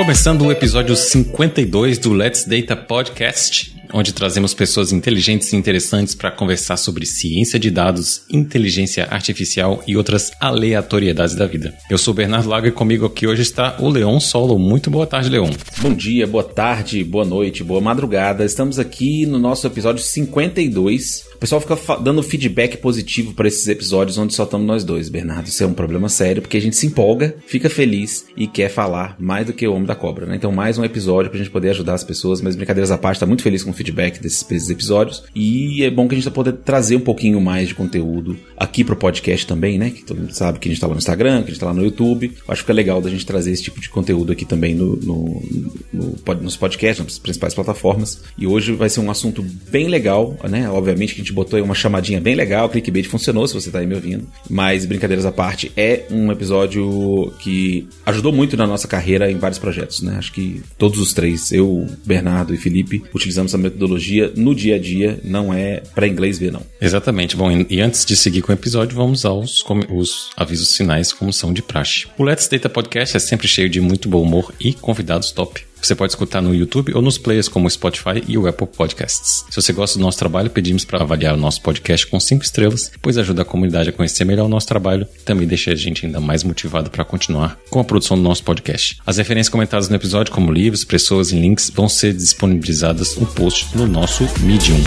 Começando o episódio 52 do Let's Data Podcast, onde trazemos pessoas inteligentes e interessantes para conversar sobre ciência de dados, inteligência artificial e outras aleatoriedades da vida. Eu sou Bernardo Lago e comigo aqui hoje está o Leon Solo. Muito boa tarde, Leon. Bom dia, boa tarde, boa noite, boa madrugada. Estamos aqui no nosso episódio 52 o pessoal fica dando feedback positivo para esses episódios onde só estamos nós dois, Bernardo. Isso é um problema sério, porque a gente se empolga, fica feliz e quer falar mais do que o Homem da Cobra, né? Então, mais um episódio pra gente poder ajudar as pessoas, mas brincadeiras à parte, tá muito feliz com o feedback desses, desses episódios. E é bom que a gente tá poder trazer um pouquinho mais de conteúdo aqui pro podcast também, né? Que todo mundo sabe que a gente tá lá no Instagram, que a gente tá lá no YouTube. acho que é legal da gente trazer esse tipo de conteúdo aqui também no, no, no, nos podcasts, nas principais plataformas. E hoje vai ser um assunto bem legal, né? Obviamente que a gente botou aí uma chamadinha bem legal, clickbait funcionou se você tá aí me ouvindo. Mas brincadeiras à parte, é um episódio que ajudou muito na nossa carreira em vários projetos, né? Acho que todos os três, eu, Bernardo e Felipe, utilizamos essa metodologia no dia a dia, não é para inglês ver, não. Exatamente. Bom, e antes de seguir com o episódio, vamos aos os avisos finais, como são de praxe. O Let's Data Podcast é sempre cheio de muito bom humor e convidados top. Você pode escutar no YouTube ou nos players como o Spotify e o Apple Podcasts. Se você gosta do nosso trabalho, pedimos para avaliar o nosso podcast com 5 estrelas, pois ajuda a comunidade a conhecer melhor o nosso trabalho e também deixa a gente ainda mais motivado para continuar com a produção do nosso podcast. As referências comentadas no episódio, como livros, pessoas e links, vão ser disponibilizadas no post no nosso Medium.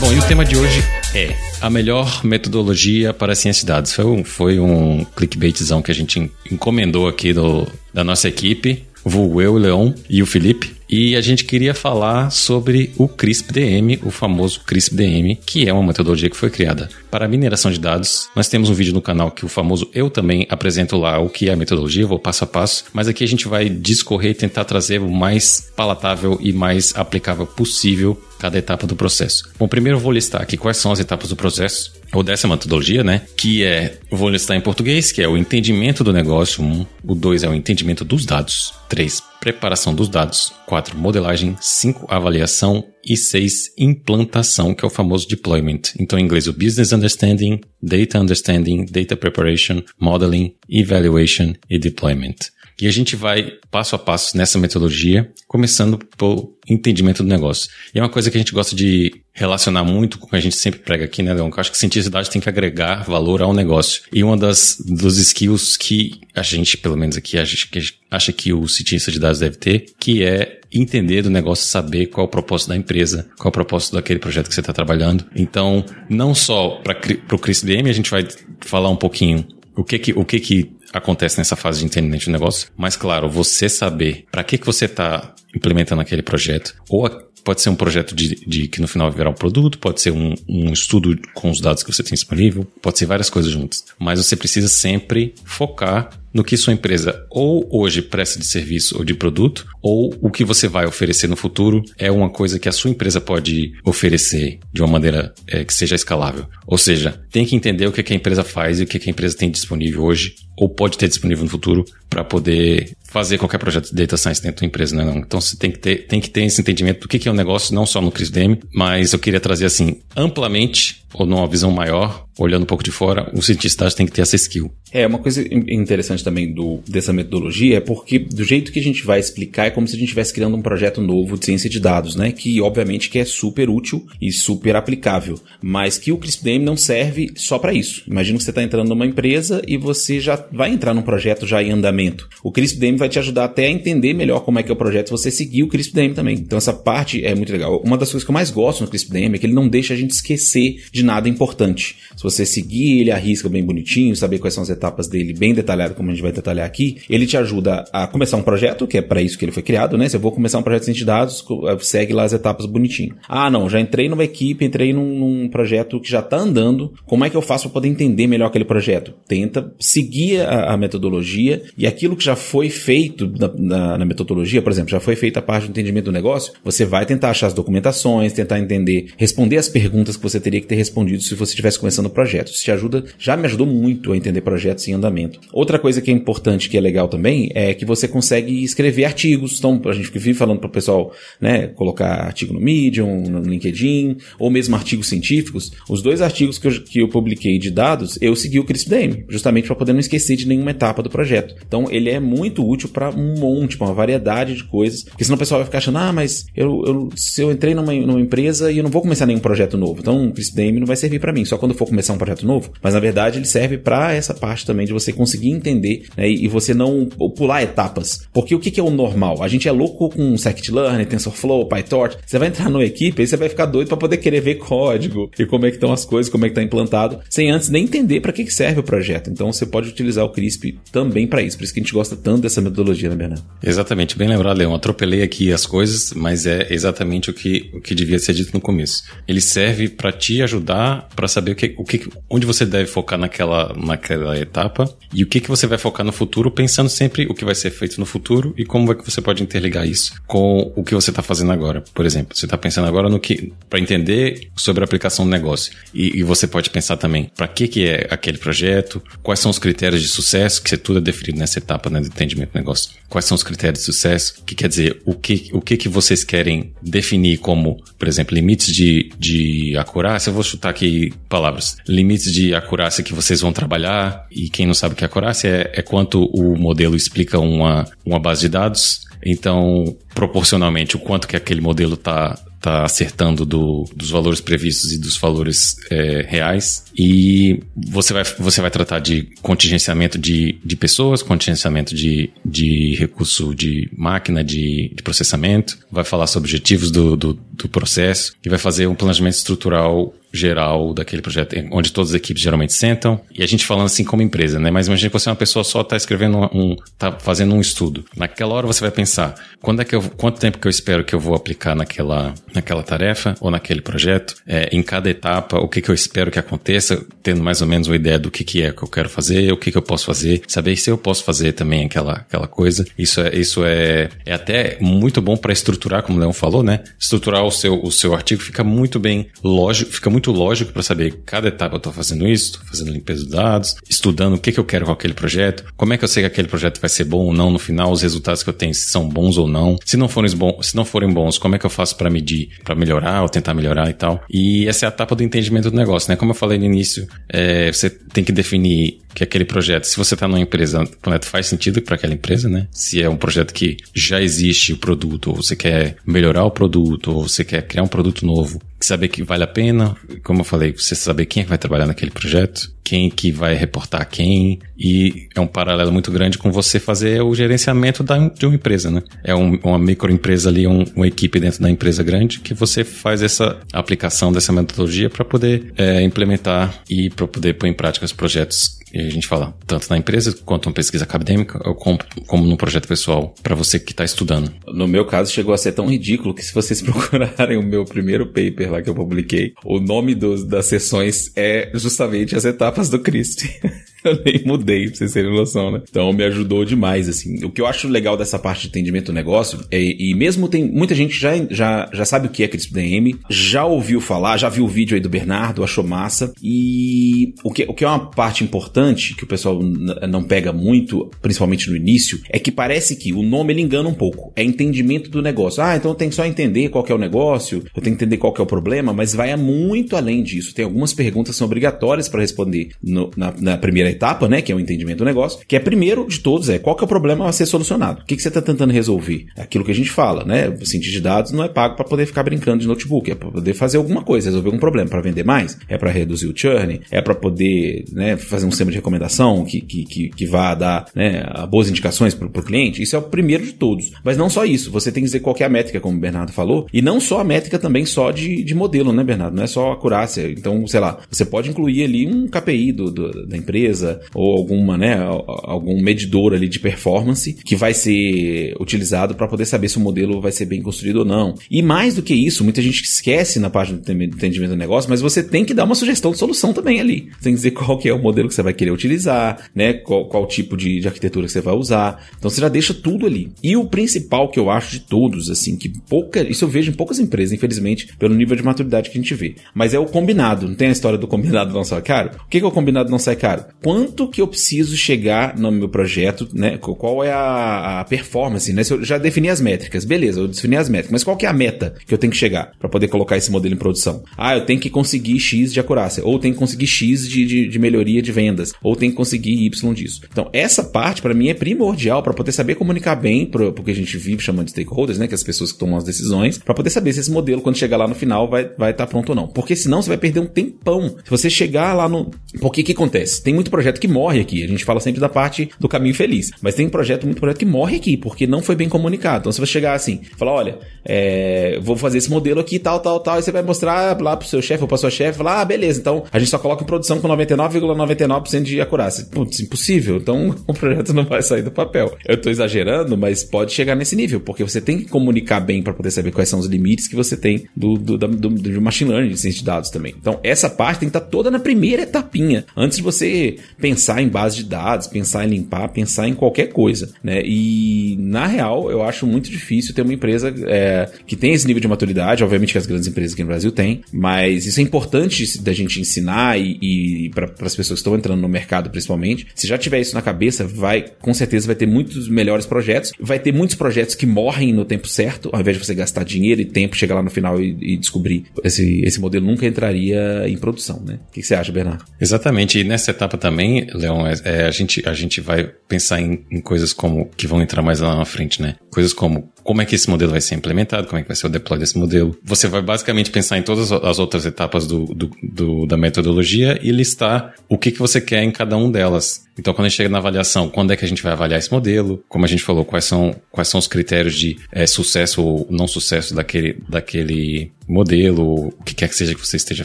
Bom, e o tema de hoje é a melhor metodologia para a ciência de dados. Foi um, foi um clickbaitzão que a gente encomendou aqui do, da nossa equipe, o eu, o Leon e o Felipe. E a gente queria falar sobre o CRISP-DM, o famoso CRISP-DM, que é uma metodologia que foi criada para mineração de dados. Nós temos um vídeo no canal que o famoso eu também apresento lá o que é a metodologia, vou passo a passo, mas aqui a gente vai discorrer e tentar trazer o mais palatável e mais aplicável possível cada etapa do processo. Bom, primeiro eu vou listar aqui quais são as etapas do processo, ou dessa metodologia, né? Que é, vou listar em português, que é o entendimento do negócio, um, o dois é o entendimento dos dados, três, preparação dos dados, quatro, modelagem, cinco, avaliação e seis, implantação, que é o famoso deployment. Então, em inglês, o business understanding, data understanding, data preparation, modeling, evaluation e deployment. E a gente vai passo a passo nessa metodologia, começando pelo entendimento do negócio. E é uma coisa que a gente gosta de relacionar muito com o que a gente sempre prega aqui, né, Leon? Eu acho que cientista de dados tem que agregar valor ao negócio. E uma das dos skills que a gente, pelo menos aqui, a gente, que acha que o cientista de dados deve ter, que é entender do negócio, saber qual é o propósito da empresa, qual é o propósito daquele projeto que você está trabalhando. Então, não só para o CRISDM, a gente vai falar um pouquinho o que que, o que que acontece nessa fase de entendimento do negócio, mas claro, você saber para que que você está implementando aquele projeto, ou pode ser um projeto de, de, que no final virar um produto, pode ser um, um estudo com os dados que você tem disponível, pode ser várias coisas juntas. Mas você precisa sempre focar no que sua empresa ou hoje presta de serviço ou de produto, ou o que você vai oferecer no futuro é uma coisa que a sua empresa pode oferecer de uma maneira é, que seja escalável. Ou seja, tem que entender o que, que a empresa faz e o que, que a empresa tem disponível hoje ou pode ter disponível no futuro para poder fazer qualquer projeto de data science dentro da empresa, né? Não? Então você tem que ter, tem que ter esse entendimento do que, que é o um negócio, não só no CRISDM, mas eu queria trazer assim, amplamente, ou numa visão maior, olhando um pouco de fora, o cientista tem que ter essa skill. É, uma coisa interessante também do, dessa metodologia é porque do jeito que a gente vai explicar é como se a gente estivesse criando um projeto novo de ciência de dados, né? Que obviamente que é super útil e super aplicável, mas que o CRISPR-DM não serve só para isso. Imagina que você está entrando numa empresa e você já vai entrar num projeto já em andamento. O CRISPR-DM vai te ajudar até a entender melhor como é que é o projeto, você seguir o CRISPR-DM também. Então essa parte é muito legal. Uma das coisas que eu mais gosto no CRISPR-DM é que ele não deixa a gente esquecer de nada importante. Se você seguir ele arrisca bem bonitinho, saber quais são as etapas dele bem detalhado, como a gente vai detalhar aqui, ele te ajuda a começar um projeto, que é para isso que ele foi criado, né? Se eu vou começar um projeto de dados, segue lá as etapas bonitinho. Ah, não, já entrei numa equipe, entrei num, num projeto que já tá andando, como é que eu faço para poder entender melhor aquele projeto? Tenta seguir a, a metodologia e aquilo que já foi feito na, na, na, metodologia, por exemplo, já foi feita a parte do entendimento do negócio, você vai tentar achar as documentações, tentar entender, responder as perguntas que você teria que ter respondido se você estivesse começando o projeto. Isso te ajuda, já me ajudou muito a entender projetos em andamento. Outra coisa que é importante, que é legal também, é que você consegue escrever artigos. Então, a gente vive falando para o pessoal, né, colocar artigo no Medium, no LinkedIn, ou mesmo artigos científicos. Os dois artigos que eu, que eu publiquei de dados, eu segui o CRISP-DM, justamente para poder não esquecer de nenhuma etapa do projeto. Então, ele é muito útil para um monte, para uma variedade de coisas, porque senão o pessoal vai ficar achando, ah, mas eu, eu se eu entrei numa, numa empresa e eu não vou começar nenhum projeto novo, então o CRISP-DM não vai servir para mim, só quando for começar um projeto novo. Mas na verdade ele serve para essa parte também de você conseguir entender né, e você não pular etapas. Porque o que, que é o normal? A gente é louco com scikit-learn, TensorFlow, PyTorch. Você vai entrar numa equipe e você vai ficar doido para poder querer ver código e como é que estão as coisas, como é que está implantado, sem antes nem entender para que, que serve o projeto. Então você pode utilizar o CRISP também para isso. Por isso que a gente gosta tanto dessa metodologia, né, Bernardo? Exatamente, bem lembrado, Leão. Atropelei aqui as coisas, mas é exatamente o que, o que devia ser dito no começo. Ele serve para te ajudar para saber o que, o que, onde você deve focar naquela, naquela etapa e o que, que você vai focar no futuro, pensando sempre o que vai ser feito no futuro e como é que você pode interligar isso com o que você está fazendo agora. Por exemplo, você está pensando agora no que para entender sobre a aplicação do negócio e, e você pode pensar também para que que é aquele projeto, quais são os critérios de sucesso que tudo é definido nessa etapa né, do entendimento do negócio. Quais são os critérios de sucesso? Que quer dizer o que o que que vocês querem definir como, por exemplo, limites de, de acurácia? Eu vou chutar aqui palavras. Limites de acurácia que vocês vão trabalhar e quem não sabe o que é acurácia é, é quanto o modelo explica uma, uma base de dados então, proporcionalmente, o quanto que aquele modelo está tá acertando do, dos valores previstos e dos valores é, reais. E você vai, você vai tratar de contingenciamento de, de pessoas, contingenciamento de, de recurso de máquina, de, de processamento, vai falar sobre objetivos do, do, do processo e vai fazer um planejamento estrutural geral daquele projeto, onde todas as equipes geralmente sentam, e a gente falando assim como empresa, né? Mas imagine que você é uma pessoa só está escrevendo um, tá fazendo um estudo. Naquela hora você vai pensar, quando é que eu, quanto tempo que eu espero que eu vou aplicar naquela, naquela tarefa ou naquele projeto, é, em cada etapa, o que que eu espero que aconteça, tendo mais ou menos uma ideia do que que é que eu quero fazer, o que que eu posso fazer, saber se eu posso fazer também aquela, aquela coisa. Isso é, isso é, é até muito bom para estruturar, como o Leão falou, né? Estruturar o seu, o seu artigo fica muito bem lógico, fica muito lógico para saber cada etapa eu estou fazendo isso, estou fazendo limpeza de dados, estudando o que, que eu quero com aquele projeto, como é que eu sei que aquele projeto vai ser bom ou não no final, os resultados que eu tenho se são bons ou não. Se não forem bons, se não forem bons, como é que eu faço para medir, para melhorar ou tentar melhorar e tal. E essa é a etapa do entendimento do negócio, né? Como eu falei no início, é, você tem que definir que aquele projeto, se você está numa empresa, projeto faz sentido para aquela empresa, né? Se é um projeto que já existe o produto, ou você quer melhorar o produto, ou você quer criar um produto novo, saber que vale a pena, como eu falei, você saber quem é que vai trabalhar naquele projeto, quem que vai reportar quem, e é um paralelo muito grande com você fazer o gerenciamento da, de uma empresa, né? É um, uma microempresa ali, um, uma equipe dentro da empresa grande que você faz essa aplicação dessa metodologia para poder é, implementar e para poder pôr em prática os projetos e a gente fala tanto na empresa quanto uma pesquisa acadêmica, ou como, como no projeto pessoal, para você que está estudando. No meu caso, chegou a ser tão ridículo que se vocês procurarem o meu primeiro paper lá que eu publiquei, o nome dos, das sessões é justamente as etapas do Cristo. eu nem mudei, pra vocês terem noção, né? Então me ajudou demais, assim. O que eu acho legal dessa parte de entendimento do negócio é, e mesmo tem muita gente já, já, já sabe o que é CRISP-DM, já ouviu falar, já viu o vídeo aí do Bernardo, achou massa. E o que, o que é uma parte importante que o pessoal não pega muito, principalmente no início, é que parece que o nome ele engana um pouco. É entendimento do negócio. Ah, então eu tenho que só entender qual é o negócio, eu tenho que entender qual é o problema, mas vai muito além disso. Tem algumas perguntas que são obrigatórias para responder no, na, na primeira etapa, né, que é o entendimento do negócio, que é primeiro de todos é qual que é o problema a ser solucionado. O que, que você está tentando resolver? Aquilo que a gente fala, né? O cientista de dados não é pago para poder ficar brincando de notebook, é para poder fazer alguma coisa, resolver algum problema, para vender mais, é para reduzir o churn, é para poder né, fazer um sistema de recomendação que, que, que, que vá dar né, boas indicações para o cliente. Isso é o primeiro de todos. Mas não só isso, você tem que dizer qual é a métrica, como o Bernardo falou, e não só a métrica também só de, de modelo, né, Bernardo? Não é só a acurácia. Então, sei lá, você pode incluir ali um KPI do, do da empresa, ou alguma, né, algum medidor ali de performance que vai ser utilizado para poder saber se o modelo vai ser bem construído ou não. E mais do que isso, muita gente esquece na parte do entendimento do negócio, mas você tem que dar uma sugestão de solução também ali. Você tem que dizer qual que é o modelo que você vai querer utilizar, né? Qual, qual tipo de, de arquitetura que você vai usar. Então você já deixa tudo ali. E o principal que eu acho de todos, assim, que pouca. Isso eu vejo em poucas empresas, infelizmente, pelo nível de maturidade que a gente vê. Mas é o combinado. Não tem a história do combinado não sai caro? O que, que é o combinado não sai caro? Quanto que eu preciso chegar no meu projeto, né? Qual é a, a performance, né? Se eu já defini as métricas, beleza, eu defini as métricas, mas qual que é a meta que eu tenho que chegar para poder colocar esse modelo em produção? Ah, eu tenho que conseguir X de acurácia, ou tenho que conseguir X de, de, de melhoria de vendas, ou tenho que conseguir Y disso. Então, essa parte para mim é primordial para poder saber comunicar bem, pro, porque a gente vive chamando de stakeholders, né? Que é as pessoas que tomam as decisões, para poder saber se esse modelo, quando chegar lá no final, vai estar vai tá pronto ou não. Porque senão você vai perder um tempão. Se você chegar lá no. Porque o que acontece? Tem muito projeto que morre aqui. A gente fala sempre da parte do caminho feliz. Mas tem projeto, muito projeto que morre aqui, porque não foi bem comunicado. Então, se você chegar assim, falar, olha, é, vou fazer esse modelo aqui, tal, tal, tal, e você vai mostrar lá pro seu chefe ou pra sua chefe, falar, ah, beleza, então a gente só coloca em produção com 99,99% ,99 de acurácia. Putz, impossível. Então, o projeto não vai sair do papel. Eu tô exagerando, mas pode chegar nesse nível, porque você tem que comunicar bem para poder saber quais são os limites que você tem do, do, do, do machine learning de ciência de dados também. Então, essa parte tem que estar tá toda na primeira etapinha, antes de você pensar em base de dados, pensar em limpar, pensar em qualquer coisa, né? E, na real, eu acho muito difícil ter uma empresa é, que tem esse nível de maturidade, obviamente que as grandes empresas aqui no Brasil têm, mas isso é importante da gente ensinar e, e para as pessoas que estão entrando no mercado, principalmente. Se já tiver isso na cabeça, vai, com certeza, vai ter muitos melhores projetos, vai ter muitos projetos que morrem no tempo certo, ao invés de você gastar dinheiro e tempo, chegar lá no final e, e descobrir esse, esse modelo nunca entraria em produção, né? O que, que você acha, Bernardo? Exatamente. E nessa etapa também, Leon, é, é, a, gente, a gente vai pensar em, em coisas como que vão entrar mais lá na frente, né? Coisas como como é que esse modelo vai ser implementado, como é que vai ser o deploy desse modelo. Você vai basicamente pensar em todas as outras etapas do, do, do, da metodologia e listar o que, que você quer em cada um delas. Então, quando a gente chega na avaliação, quando é que a gente vai avaliar esse modelo? Como a gente falou, quais são, quais são os critérios de é, sucesso ou não sucesso daquele, daquele modelo, o que quer que seja que você esteja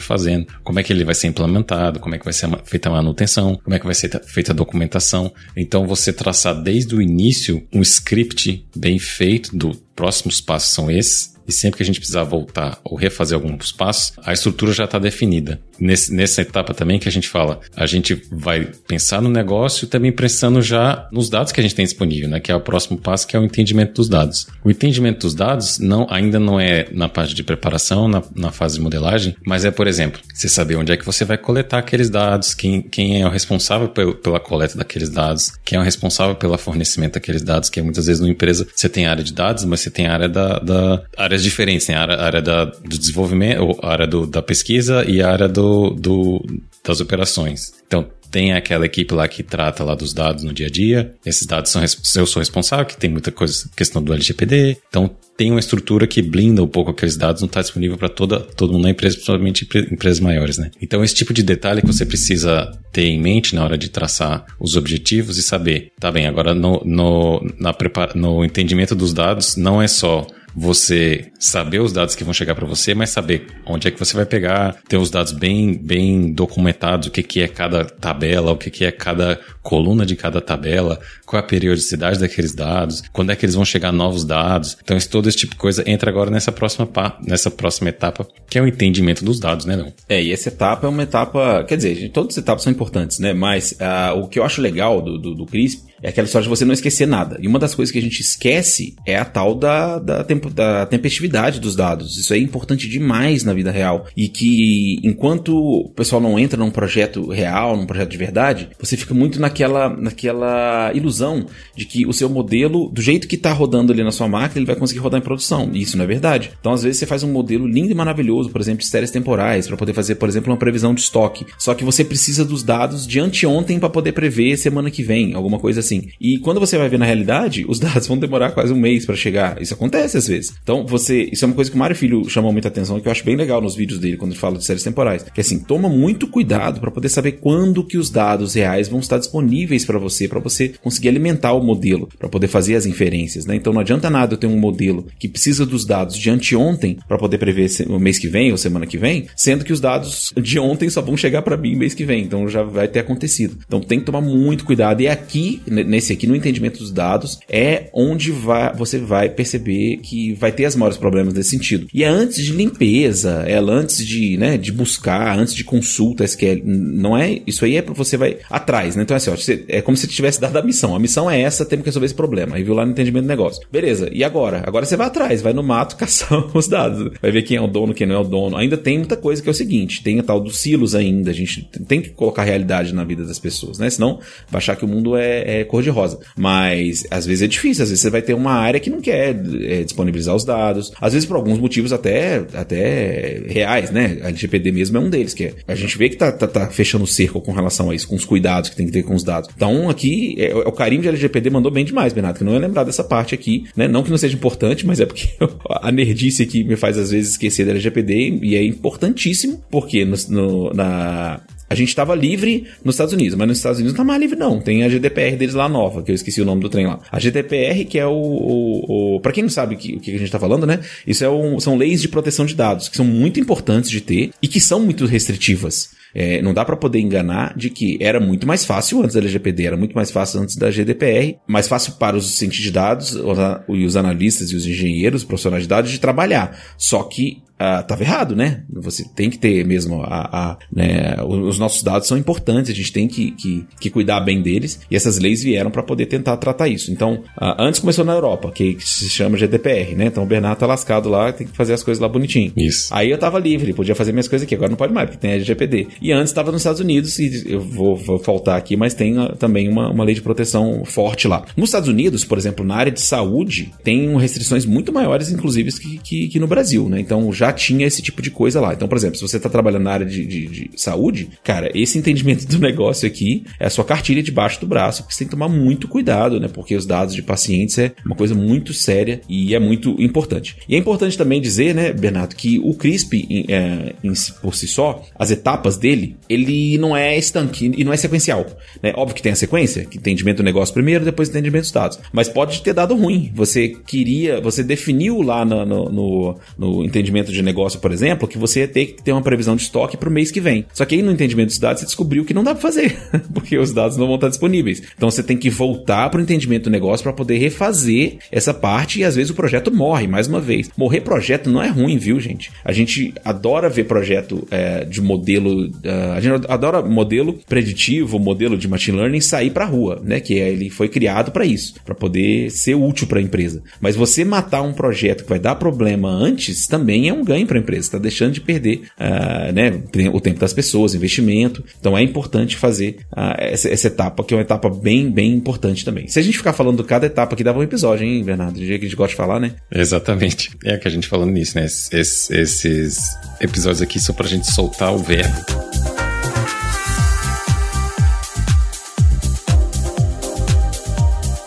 fazendo, como é que ele vai ser implementado, como é que vai ser feita a manutenção, como é que vai ser feita a documentação. Então, você traçar desde o início um script bem feito do próximos passos são esses, e sempre que a gente precisar voltar ou refazer alguns passos, a estrutura já está definida. Nesse, nessa etapa também que a gente fala, a gente vai pensar no negócio também pensando já nos dados que a gente tem disponível, né? Que é o próximo passo, que é o entendimento dos dados. O entendimento dos dados não, ainda não é na parte de preparação, na, na fase de modelagem, mas é, por exemplo, você saber onde é que você vai coletar aqueles dados, quem, quem é o responsável pelo, pela coleta daqueles dados, quem é o responsável pelo fornecimento daqueles dados, que é muitas vezes numa empresa você tem área de dados, mas você tem área da, da áreas diferentes, né? A área, área da, do desenvolvimento, a área do, da pesquisa e a área do, do, das operações. Então, tem aquela equipe lá que trata lá dos dados no dia a dia. Esses dados são eu sou responsável, que tem muita coisa, questão do LGPD. Então tem uma estrutura que blinda um pouco aqueles dados, não está disponível para toda todo mundo na empresa, principalmente empresas maiores, né? Então esse tipo de detalhe que você precisa ter em mente na hora de traçar os objetivos e saber, tá bem? Agora no no, na prepara, no entendimento dos dados não é só você saber os dados que vão chegar para você, mas saber onde é que você vai pegar, ter os dados bem, bem documentados, o que, que é cada tabela, o que, que é cada coluna de cada tabela, qual é a periodicidade daqueles dados, quando é que eles vão chegar novos dados. Então, todo esse tipo de coisa entra agora nessa próxima, nessa próxima etapa, que é o entendimento dos dados, né, não? É, e essa etapa é uma etapa, quer dizer, todas as etapas são importantes, né? Mas uh, o que eu acho legal do, do, do CRISP é aquela história de você não esquecer nada. E uma das coisas que a gente esquece é a tal da, da, tempo, da tempestividade dos dados. Isso é importante demais na vida real. E que enquanto o pessoal não entra num projeto real, num projeto de verdade, você fica muito naquela, naquela ilusão de que o seu modelo, do jeito que está rodando ali na sua máquina, ele vai conseguir rodar em produção. E isso não é verdade. Então, às vezes, você faz um modelo lindo e maravilhoso, por exemplo, de séries temporais, para poder fazer, por exemplo, uma previsão de estoque. Só que você precisa dos dados de anteontem para poder prever semana que vem, alguma coisa assim assim. E quando você vai ver na realidade, os dados vão demorar quase um mês para chegar. Isso acontece às vezes. Então, você. Isso é uma coisa que o Mário Filho chamou muita atenção, que eu acho bem legal nos vídeos dele, quando ele fala de séries temporais. Que assim, toma muito cuidado para poder saber quando que os dados reais vão estar disponíveis para você, para você conseguir alimentar o modelo, para poder fazer as inferências, né? Então não adianta nada eu ter um modelo que precisa dos dados de anteontem para poder prever o mês que vem ou semana que vem, sendo que os dados de ontem só vão chegar para mim mês que vem. Então já vai ter acontecido. Então tem que tomar muito cuidado. E aqui, nesse aqui, no entendimento dos dados, é onde vai, você vai perceber que vai ter os maiores problemas nesse sentido. E é antes de limpeza, é antes de, né, de buscar, antes de consulta SQL. Não é. Isso aí é para você vai atrás, né? Então, assim, ó, você, é como se tivesse dado a missão. A missão é essa, temos que resolver esse problema. Aí viu lá no entendimento do negócio. Beleza, e agora? Agora você vai atrás, vai no mato caçar os dados. Vai ver quem é o dono, quem não é o dono. Ainda tem muita coisa que é o seguinte: tem a tal dos silos ainda. A gente tem que colocar realidade na vida das pessoas, né? Senão vai achar que o mundo é, é cor-de-rosa. Mas às vezes é difícil, às vezes você vai ter uma área que não quer é, disponibilizar os dados. Às vezes por alguns motivos até, até reais, né? A LGPD mesmo é um deles, que é, a gente vê que tá, tá, tá fechando o cerco com relação a isso, com os cuidados que tem que ter com os dados. Então aqui, é, é o carinho de LGPD mandou bem demais, Bernardo, que não é lembrar dessa parte aqui, né? Não que não seja importante, mas é porque a nerdice aqui me faz às vezes esquecer da LGPD e é importantíssimo, porque no, no, na, a gente estava livre nos Estados Unidos, mas nos Estados Unidos não tá mais livre, não. Tem a GDPR deles lá nova, que eu esqueci o nome do trem lá. A GDPR, que é o. o, o para quem não sabe o que, o que a gente está falando, né? Isso é um, são leis de proteção de dados, que são muito importantes de ter e que são muito restritivas. É, não dá para poder enganar de que era muito mais fácil antes da LGPD, era muito mais fácil antes da GDPR, mais fácil para os cientistas de dados, os analistas e os engenheiros, os profissionais de dados de trabalhar. Só que estava uh, errado, né? Você tem que ter mesmo a, a né, os nossos dados são importantes, a gente tem que, que, que cuidar bem deles e essas leis vieram para poder tentar tratar isso. Então, uh, antes começou na Europa, que, que, se chama GDPR, né? Então o Bernardo tá lascado lá, tem que fazer as coisas lá bonitinho. Isso. Aí eu tava livre, podia fazer minhas coisas aqui, agora não pode mais, porque tem a LGPD. E antes estava nos Estados Unidos, e eu vou, vou faltar aqui, mas tem uh, também uma, uma lei de proteção forte lá. Nos Estados Unidos, por exemplo, na área de saúde, tem restrições muito maiores, inclusive, que, que, que no Brasil, né? Então já tinha esse tipo de coisa lá. Então, por exemplo, se você está trabalhando na área de, de, de, saúde, cara, esse entendimento do negócio aqui é a sua cartilha debaixo do braço, porque você tem que tomar muito cuidado, né? Porque os dados de pacientes é uma coisa muito séria e é muito importante. E é importante também dizer, né, Bernardo, que o CRISP, é, por si só, as etapas dele, ele não é estanque e não é sequencial. Né? Óbvio que tem a sequência, que entendimento do negócio primeiro, depois entendimento dos dados. Mas pode ter dado ruim. Você queria, você definiu lá no, no, no entendimento de negócio por exemplo, que você ia ter que ter uma previsão de estoque para o mês que vem. Só que aí no entendimento dos dados você descobriu que não dá para fazer, porque os dados não vão estar disponíveis. Então você tem que voltar para o entendimento do negócio para poder refazer essa parte e às vezes o projeto morre mais uma vez. Morrer projeto não é ruim, viu, gente? A gente adora ver projeto é, de modelo, uh, a gente adora modelo preditivo, modelo de machine learning sair para a rua, né? Que é, ele foi criado para isso, para poder ser útil para a empresa. Mas você matar um projeto que vai dar problema antes também é um ganho para a empresa, está deixando de perder uh, né, o tempo das pessoas, investimento. Então é importante fazer uh, essa, essa, etapa, que é uma etapa bem, bem importante também. Se a gente ficar falando de cada etapa aqui, dava um episódio, hein, Bernardo? Do jeito que a gente gosta de falar, né? Exatamente. É que a gente falando nisso, né? Esses, esses episódios aqui são pra gente soltar o verbo.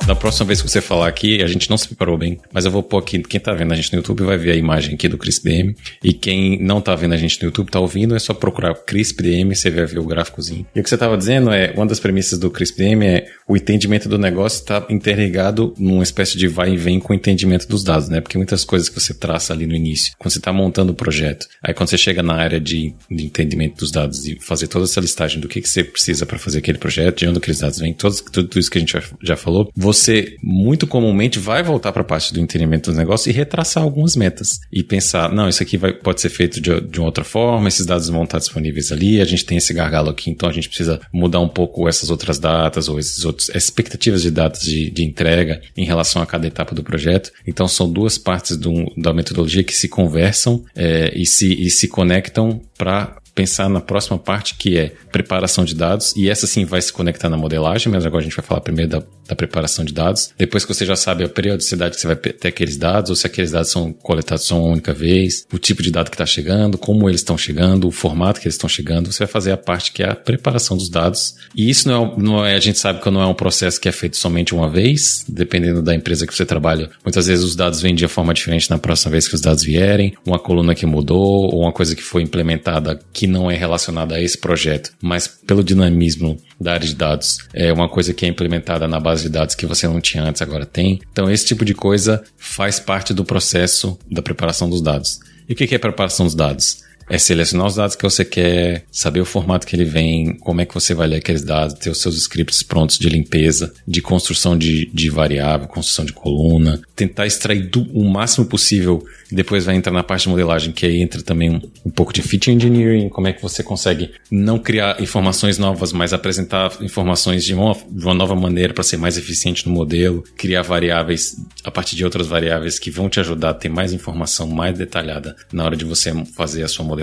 Da próxima vez que você falar aqui, a gente não se preparou bem, mas eu vou pôr aqui, quem tá vendo a gente no YouTube vai ver a imagem aqui do CRISP-DM, e quem não tá vendo a gente no YouTube, tá ouvindo, é só procurar CRISP-DM, você vai ver o gráficozinho. E o que você tava dizendo é, uma das premissas do CRISP-DM é o entendimento do negócio está interligado numa espécie de vai e vem com o entendimento dos dados, né? Porque muitas coisas que você traça ali no início, quando você está montando o projeto, aí quando você chega na área de, de, entendimento dos dados e fazer toda essa listagem do que, que você precisa para fazer aquele projeto, de onde aqueles dados vêm, todos, tudo isso que a gente já, falou, você você muito comumente vai voltar para a parte do entendimento dos negócios e retraçar algumas metas e pensar, não, isso aqui vai, pode ser feito de, de uma outra forma, esses dados vão estar disponíveis ali, a gente tem esse gargalo aqui, então a gente precisa mudar um pouco essas outras datas ou esses outros expectativas de datas de, de entrega em relação a cada etapa do projeto. Então são duas partes do, da metodologia que se conversam é, e, se, e se conectam para pensar na próxima parte, que é preparação de dados, e essa sim vai se conectar na modelagem, mas agora a gente vai falar primeiro da, da preparação de dados. Depois que você já sabe a periodicidade que você vai ter aqueles dados, ou se aqueles dados são coletados só uma única vez, o tipo de dado que está chegando, como eles estão chegando, o formato que eles estão chegando, você vai fazer a parte que é a preparação dos dados. E isso não é, não é, a gente sabe que não é um processo que é feito somente uma vez, dependendo da empresa que você trabalha. Muitas vezes os dados vêm de forma diferente na próxima vez que os dados vierem, uma coluna que mudou, ou uma coisa que foi implementada que não é relacionada a esse projeto, mas pelo dinamismo da área de dados, é uma coisa que é implementada na base de dados que você não tinha antes, agora tem. Então, esse tipo de coisa faz parte do processo da preparação dos dados. E o que é preparação dos dados? É selecionar os dados que você quer, saber o formato que ele vem, como é que você vai ler aqueles dados, ter os seus scripts prontos de limpeza, de construção de, de variável, construção de coluna, tentar extrair do, o máximo possível depois vai entrar na parte de modelagem, que aí entra também um, um pouco de feature engineering, como é que você consegue não criar informações novas, mas apresentar informações de uma, de uma nova maneira para ser mais eficiente no modelo, criar variáveis a partir de outras variáveis que vão te ajudar a ter mais informação mais detalhada na hora de você fazer a sua modelagem.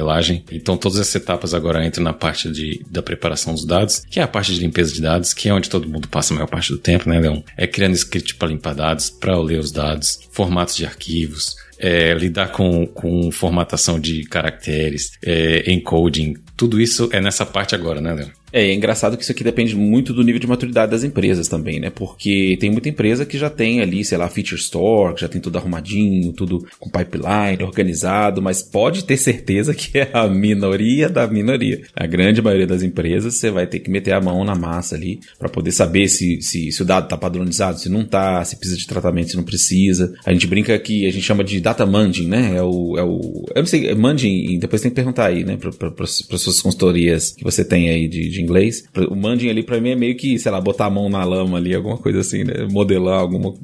Então todas essas etapas agora entram na parte de, da preparação dos dados, que é a parte de limpeza de dados, que é onde todo mundo passa a maior parte do tempo, né, Leon? É criando script para limpar dados, para ler os dados, formatos de arquivos, é, lidar com, com formatação de caracteres, é, encoding, tudo isso é nessa parte agora, né, Léo? É, é engraçado que isso aqui depende muito do nível de maturidade das empresas também, né? Porque tem muita empresa que já tem ali, sei lá, feature store, que já tem tudo arrumadinho, tudo com pipeline organizado, mas pode ter certeza que é a minoria da minoria. A grande maioria das empresas você vai ter que meter a mão na massa ali para poder saber se, se, se, o dado tá padronizado, se não tá, se precisa de tratamento, se não precisa. A gente brinca que a gente chama de data munging, né? É o, é o eu não sei, é munging, depois tem que perguntar aí, né, para suas consultorias que você tem aí de, de inglês. O munding ali para mim é meio que, sei lá, botar a mão na lama ali, alguma coisa assim, né? Modelar alguma,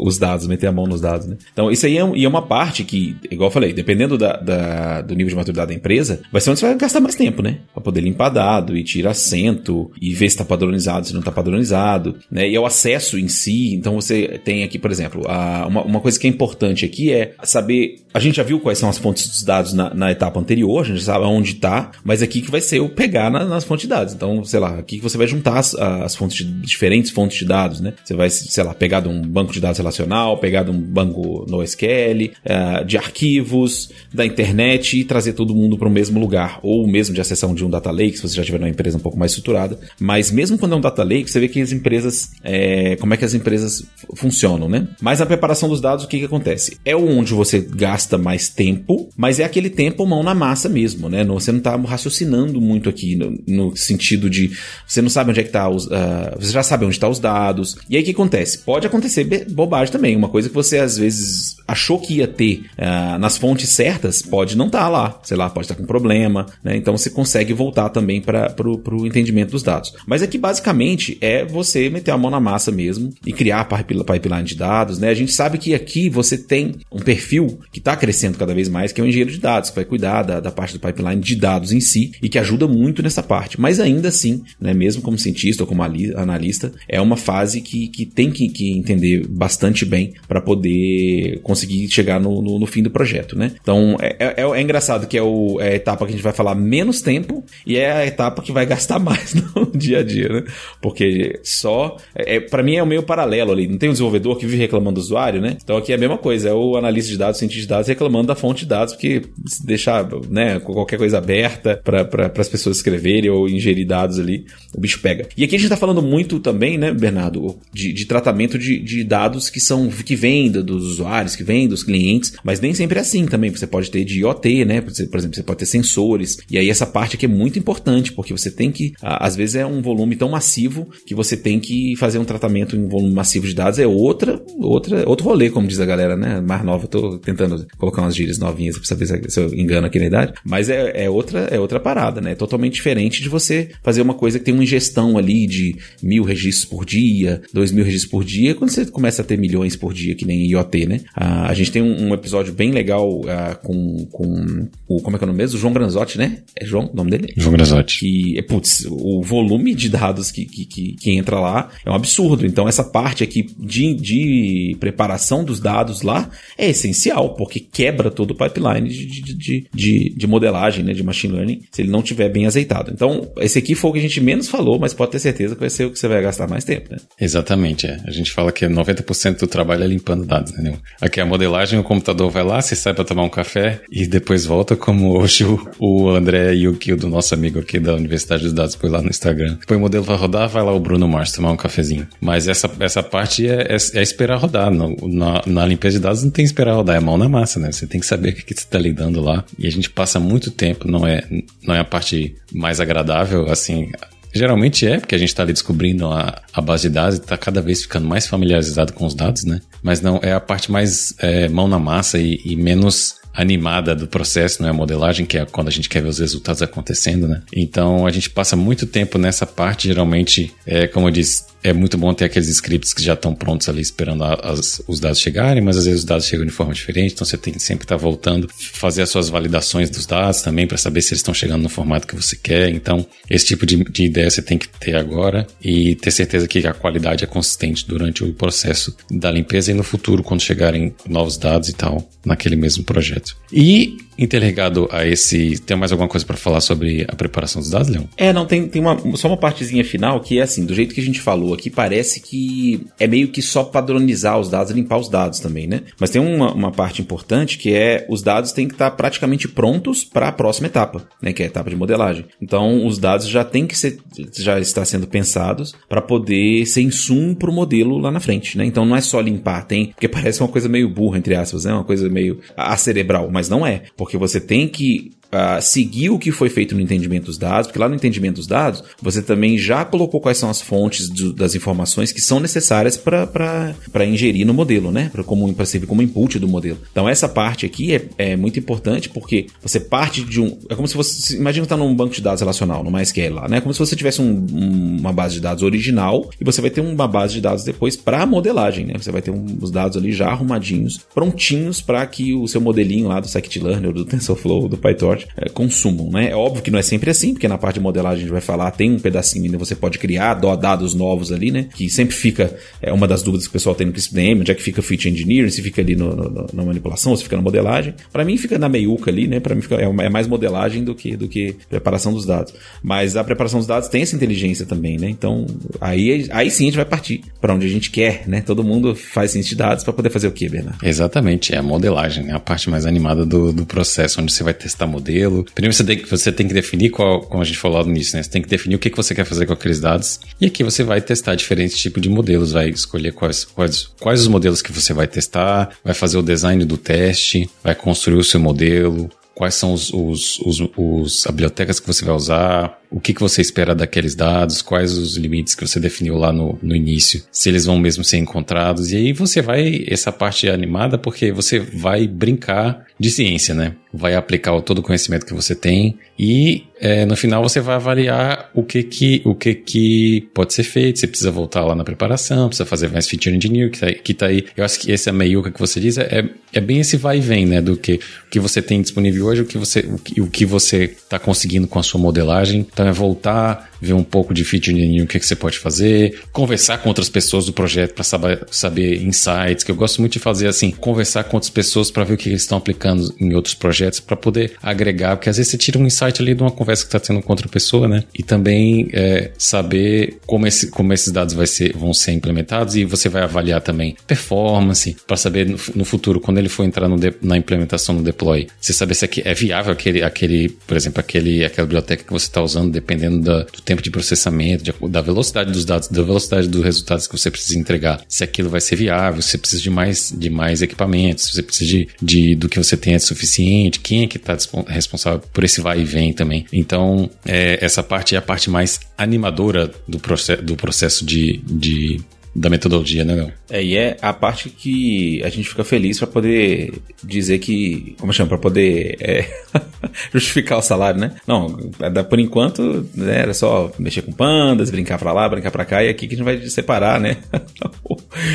os dados, meter a mão nos dados, né? Então isso aí é, é uma parte que, igual eu falei, dependendo da, da, do nível de maturidade da empresa, vai ser onde você vai gastar mais tempo, né? Pra poder limpar dado e tirar assento e ver se tá padronizado, se não tá padronizado, né? E é o acesso em si. Então você tem aqui, por exemplo, a, uma, uma coisa que é importante aqui é saber. A gente já viu quais são as fontes dos dados na, na etapa anterior, a gente sabe onde tá, mas aqui que vai ser o pegar na, nas fontes de dados. Então, sei lá, aqui que você vai juntar as, as fontes de, diferentes fontes de dados, né? Você vai, sei lá, pegar de um banco de dados relacional, pegar de um banco NoSQL, uh, de arquivos, da internet e trazer todo mundo para o mesmo lugar. Ou mesmo de acessão de um data lake, se você já tiver uma empresa um pouco mais estruturada. Mas mesmo quando é um data lake, você vê que as empresas, é, como é que as empresas funcionam, né? Mas a preparação dos dados, o que que acontece? É onde você gasta mais tempo, mas é aquele tempo mão na massa mesmo, né? Você não está raciocinando muito aqui no, no, sentido de você não sabe onde é que tá os, uh, você já sabe onde tá os dados. E aí o que acontece? Pode acontecer bobagem também, uma coisa que você às vezes achou que ia ter uh, nas fontes certas, pode não estar tá lá, sei lá, pode estar tá com problema, né? Então você consegue voltar também para o entendimento dos dados. Mas aqui basicamente é você meter a mão na massa mesmo e criar pipeline de dados, né? A gente sabe que aqui você tem um perfil que está crescendo cada vez mais, que é o engenheiro de dados, que vai cuidar da, da parte do pipeline de dados em si e que ajuda muito nessa parte. Mas ainda assim, né, mesmo como cientista ou como analista, é uma fase que, que tem que, que entender bastante bem para poder conseguir chegar no, no, no, fim do projeto. Né? Então é, é, é engraçado que é, o, é, a etapa que a gente vai falar menos tempo e é a etapa que vai gastar mais no dia a dia, né? Porque só. É, é para mim é o meio paralelo ali. Não tem um desenvolvedor que vive reclamando do usuário, né? Então aqui é a mesma coisa, é o analista de dados, cientista de dados reclamando da fonte de dados, porque se deixar né, qualquer coisa aberta para pra, as pessoas escreverem ou ingerir dados ali, o bicho pega. E aqui a gente está falando muito também, né, Bernardo, de, de tratamento de, de, dados que são que vêm dos usuários, que vêm dos clientes, mas nem sempre é assim também. Você pode ter de IoT, né? Por exemplo, você pode ter sensores. E aí essa parte aqui é muito importante, porque você tem que, às vezes é um volume tão massivo que você tem que fazer um tratamento em um volume massivo de dados. É outra, outra, outro rolê, como diz a galera, né? Mais nova, tô tentando colocar umas gírias novinhas pra saber se eu engano aqui na idade. Mas é, é outra, é outra parada, né? É totalmente diferente de você fazer uma coisa que tem uma ingestão ali de mil registros por dia, dois mil registros por dia, quando você começa a ter milhões por dia, que nem IoT, né? Ah, a gente tem um, um episódio bem legal ah, com, com o, como é que é o nome mesmo? O João Granzotti, né? É João o nome dele? João Granzotti. Que, é, putz, o volume de dados que, que, que, que entra lá é um absurdo. Então, essa parte aqui de, de preparação dos dados lá é essencial, porque quebra todo o pipeline de, de, de, de, de modelagem, né? De machine learning, se ele não tiver bem azeitado. Então, esse aqui foi o que a gente menos falou, mas pode ter certeza que vai ser o que você vai gastar mais tempo, né? Exatamente, é. A gente fala que 90% do trabalho é limpando dados, entendeu? Aqui a modelagem, o computador vai lá, você sai para tomar um café e depois volta, como hoje o, o André Yuki, do nosso amigo aqui da Universidade dos Dados, foi lá no Instagram. Põe o modelo para rodar, vai lá o Bruno Mars tomar um cafezinho. Mas essa, essa parte é, é, é esperar rodar. No, na, na limpeza de dados não tem esperar rodar, é mão na massa, né? Você tem que saber o que, que você está lidando lá. E a gente passa muito tempo, não é, não é a parte mais agradável, assim, Geralmente é, porque a gente está ali descobrindo a, a base de dados e está cada vez ficando mais familiarizado com os dados, né? Mas não, é a parte mais é, mão na massa e, e, menos animada do processo, não é a modelagem, que é quando a gente quer ver os resultados acontecendo, né? Então a gente passa muito tempo nessa parte, geralmente, é, como eu disse, é muito bom ter aqueles scripts que já estão prontos ali esperando as, os dados chegarem, mas às vezes os dados chegam de forma diferente, então você tem que sempre estar tá voltando, fazer as suas validações dos dados também para saber se eles estão chegando no formato que você quer. Então, esse tipo de, de ideia você tem que ter agora e ter certeza que a qualidade é consistente durante o processo da limpeza e no futuro, quando chegarem novos dados e tal, naquele mesmo projeto. E interligado a esse, tem mais alguma coisa para falar sobre a preparação dos dados, Leon? É, não, tem, tem uma, só uma partezinha final que é assim, do jeito que a gente falou aqui, parece que é meio que só padronizar os dados, limpar os dados também, né? Mas tem uma, uma parte importante que é os dados têm que estar praticamente prontos para a próxima etapa, né? Que é a etapa de modelagem. Então, os dados já têm que ser, já está sendo pensados para poder ser insumo para o modelo lá na frente, né? Então, não é só limpar, tem, porque parece uma coisa meio burra, entre aspas, né? Uma coisa meio acerebral, mas não é, porque porque você tem que uh, seguir o que foi feito no entendimento dos dados, porque lá no entendimento dos dados, você também já colocou quais são as fontes do, das informações que são necessárias para ingerir no modelo, né? Para servir como input do modelo. Então, essa parte aqui é, é muito importante porque você parte de um. É como se você. Imagina que está num banco de dados relacional, no MySQL lá, né? Como se você tivesse um, um, uma base de dados original e você vai ter uma base de dados depois para modelagem, né? Você vai ter um, os dados ali já arrumadinhos, prontinhos para que o seu modelinho lá do scikit-learn do TensorFlow, do PyTorch, é, consumam, né? É óbvio que não é sempre assim, porque na parte de modelagem a gente vai falar, tem um pedacinho ainda, você pode criar dados novos ali, né? Que sempre fica, é uma das dúvidas que o pessoal tem no CRISPR, onde é que fica feature engineering, se fica ali no, no, na manipulação, se fica na modelagem. Para mim fica na meiuca ali, né? Para mim fica, é, é, mais modelagem do que, do que preparação dos dados. Mas a preparação dos dados tem essa inteligência também, né? Então, aí, aí sim a gente vai partir para onde a gente quer, né? Todo mundo faz ciência de dados para poder fazer o quê, Bernardo? Exatamente, é a modelagem, né? A parte mais animada do, do processo, onde você vai testar modelo modelo. Primeiro você tem, você tem que definir qual, como a gente falou no início, né? Você tem que definir o que, que você quer fazer com aqueles dados. E aqui você vai testar diferentes tipos de modelos, vai escolher quais, quais, quais os modelos que você vai testar, vai fazer o design do teste, vai construir o seu modelo, quais são os, os, os, os, a bibliotecas que você vai usar, o que, que você espera daqueles dados, quais os limites que você definiu lá no, no início, se eles vão mesmo ser encontrados. E aí você vai, essa parte é animada, porque você vai brincar de ciência, né? Vai aplicar todo o conhecimento que você tem e é, no final você vai avaliar o que que, o que que pode ser feito. Você precisa voltar lá na preparação, precisa fazer mais feature engineering, que tá, que tá aí. Eu acho que esse é meiuca que você diz é, é bem esse vai e vem, né? Do que, que você tem disponível hoje, o que você, o que, o que você está conseguindo com a sua modelagem. Então é voltar ver um pouco de engineering, o que, que você pode fazer, conversar com outras pessoas do projeto para saber, saber insights, que eu gosto muito de fazer assim, conversar com outras pessoas para ver o que eles estão aplicando em outros projetos, para poder agregar, porque às vezes você tira um insight ali de uma conversa que está tendo com outra pessoa, né? E também é, saber como, esse, como esses dados vai ser, vão ser implementados e você vai avaliar também performance, para saber no, no, futuro, quando ele for entrar de, na implementação no deploy, você saber se é viável aquele, aquele por exemplo, aquele, aquela biblioteca que você está usando, dependendo da, do tempo de processamento, de, da velocidade dos dados, da velocidade dos resultados que você precisa entregar, se aquilo vai ser viável, se você precisa de mais, de mais equipamentos, se você precisa de, de do que você tem é suficiente, quem é que está responsável por esse vai e vem também. Então, é, essa parte é a parte mais animadora do, processo, do processo de, de da metodologia, né, Léo? É, e é a parte que a gente fica feliz para poder dizer que. Como chama? Para poder é, justificar o salário, né? Não, é por enquanto né, era só mexer com pandas, brincar pra lá, brincar pra cá, e aqui que a gente vai separar, né?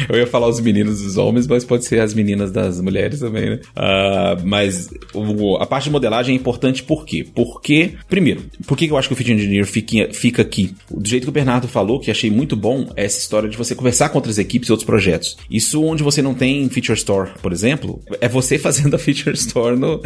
Eu ia falar os meninos dos homens, mas pode ser as meninas das mulheres também, né? Uh, mas o, a parte de modelagem é importante por quê? Porque, primeiro, por que eu acho que o Feature Engineer fica, fica aqui? Do jeito que o Bernardo falou, que achei muito bom, é essa história de você conversar com outras equipes e outros projetos. Isso onde você não tem Feature Store, por exemplo, é você fazendo a Feature Store no,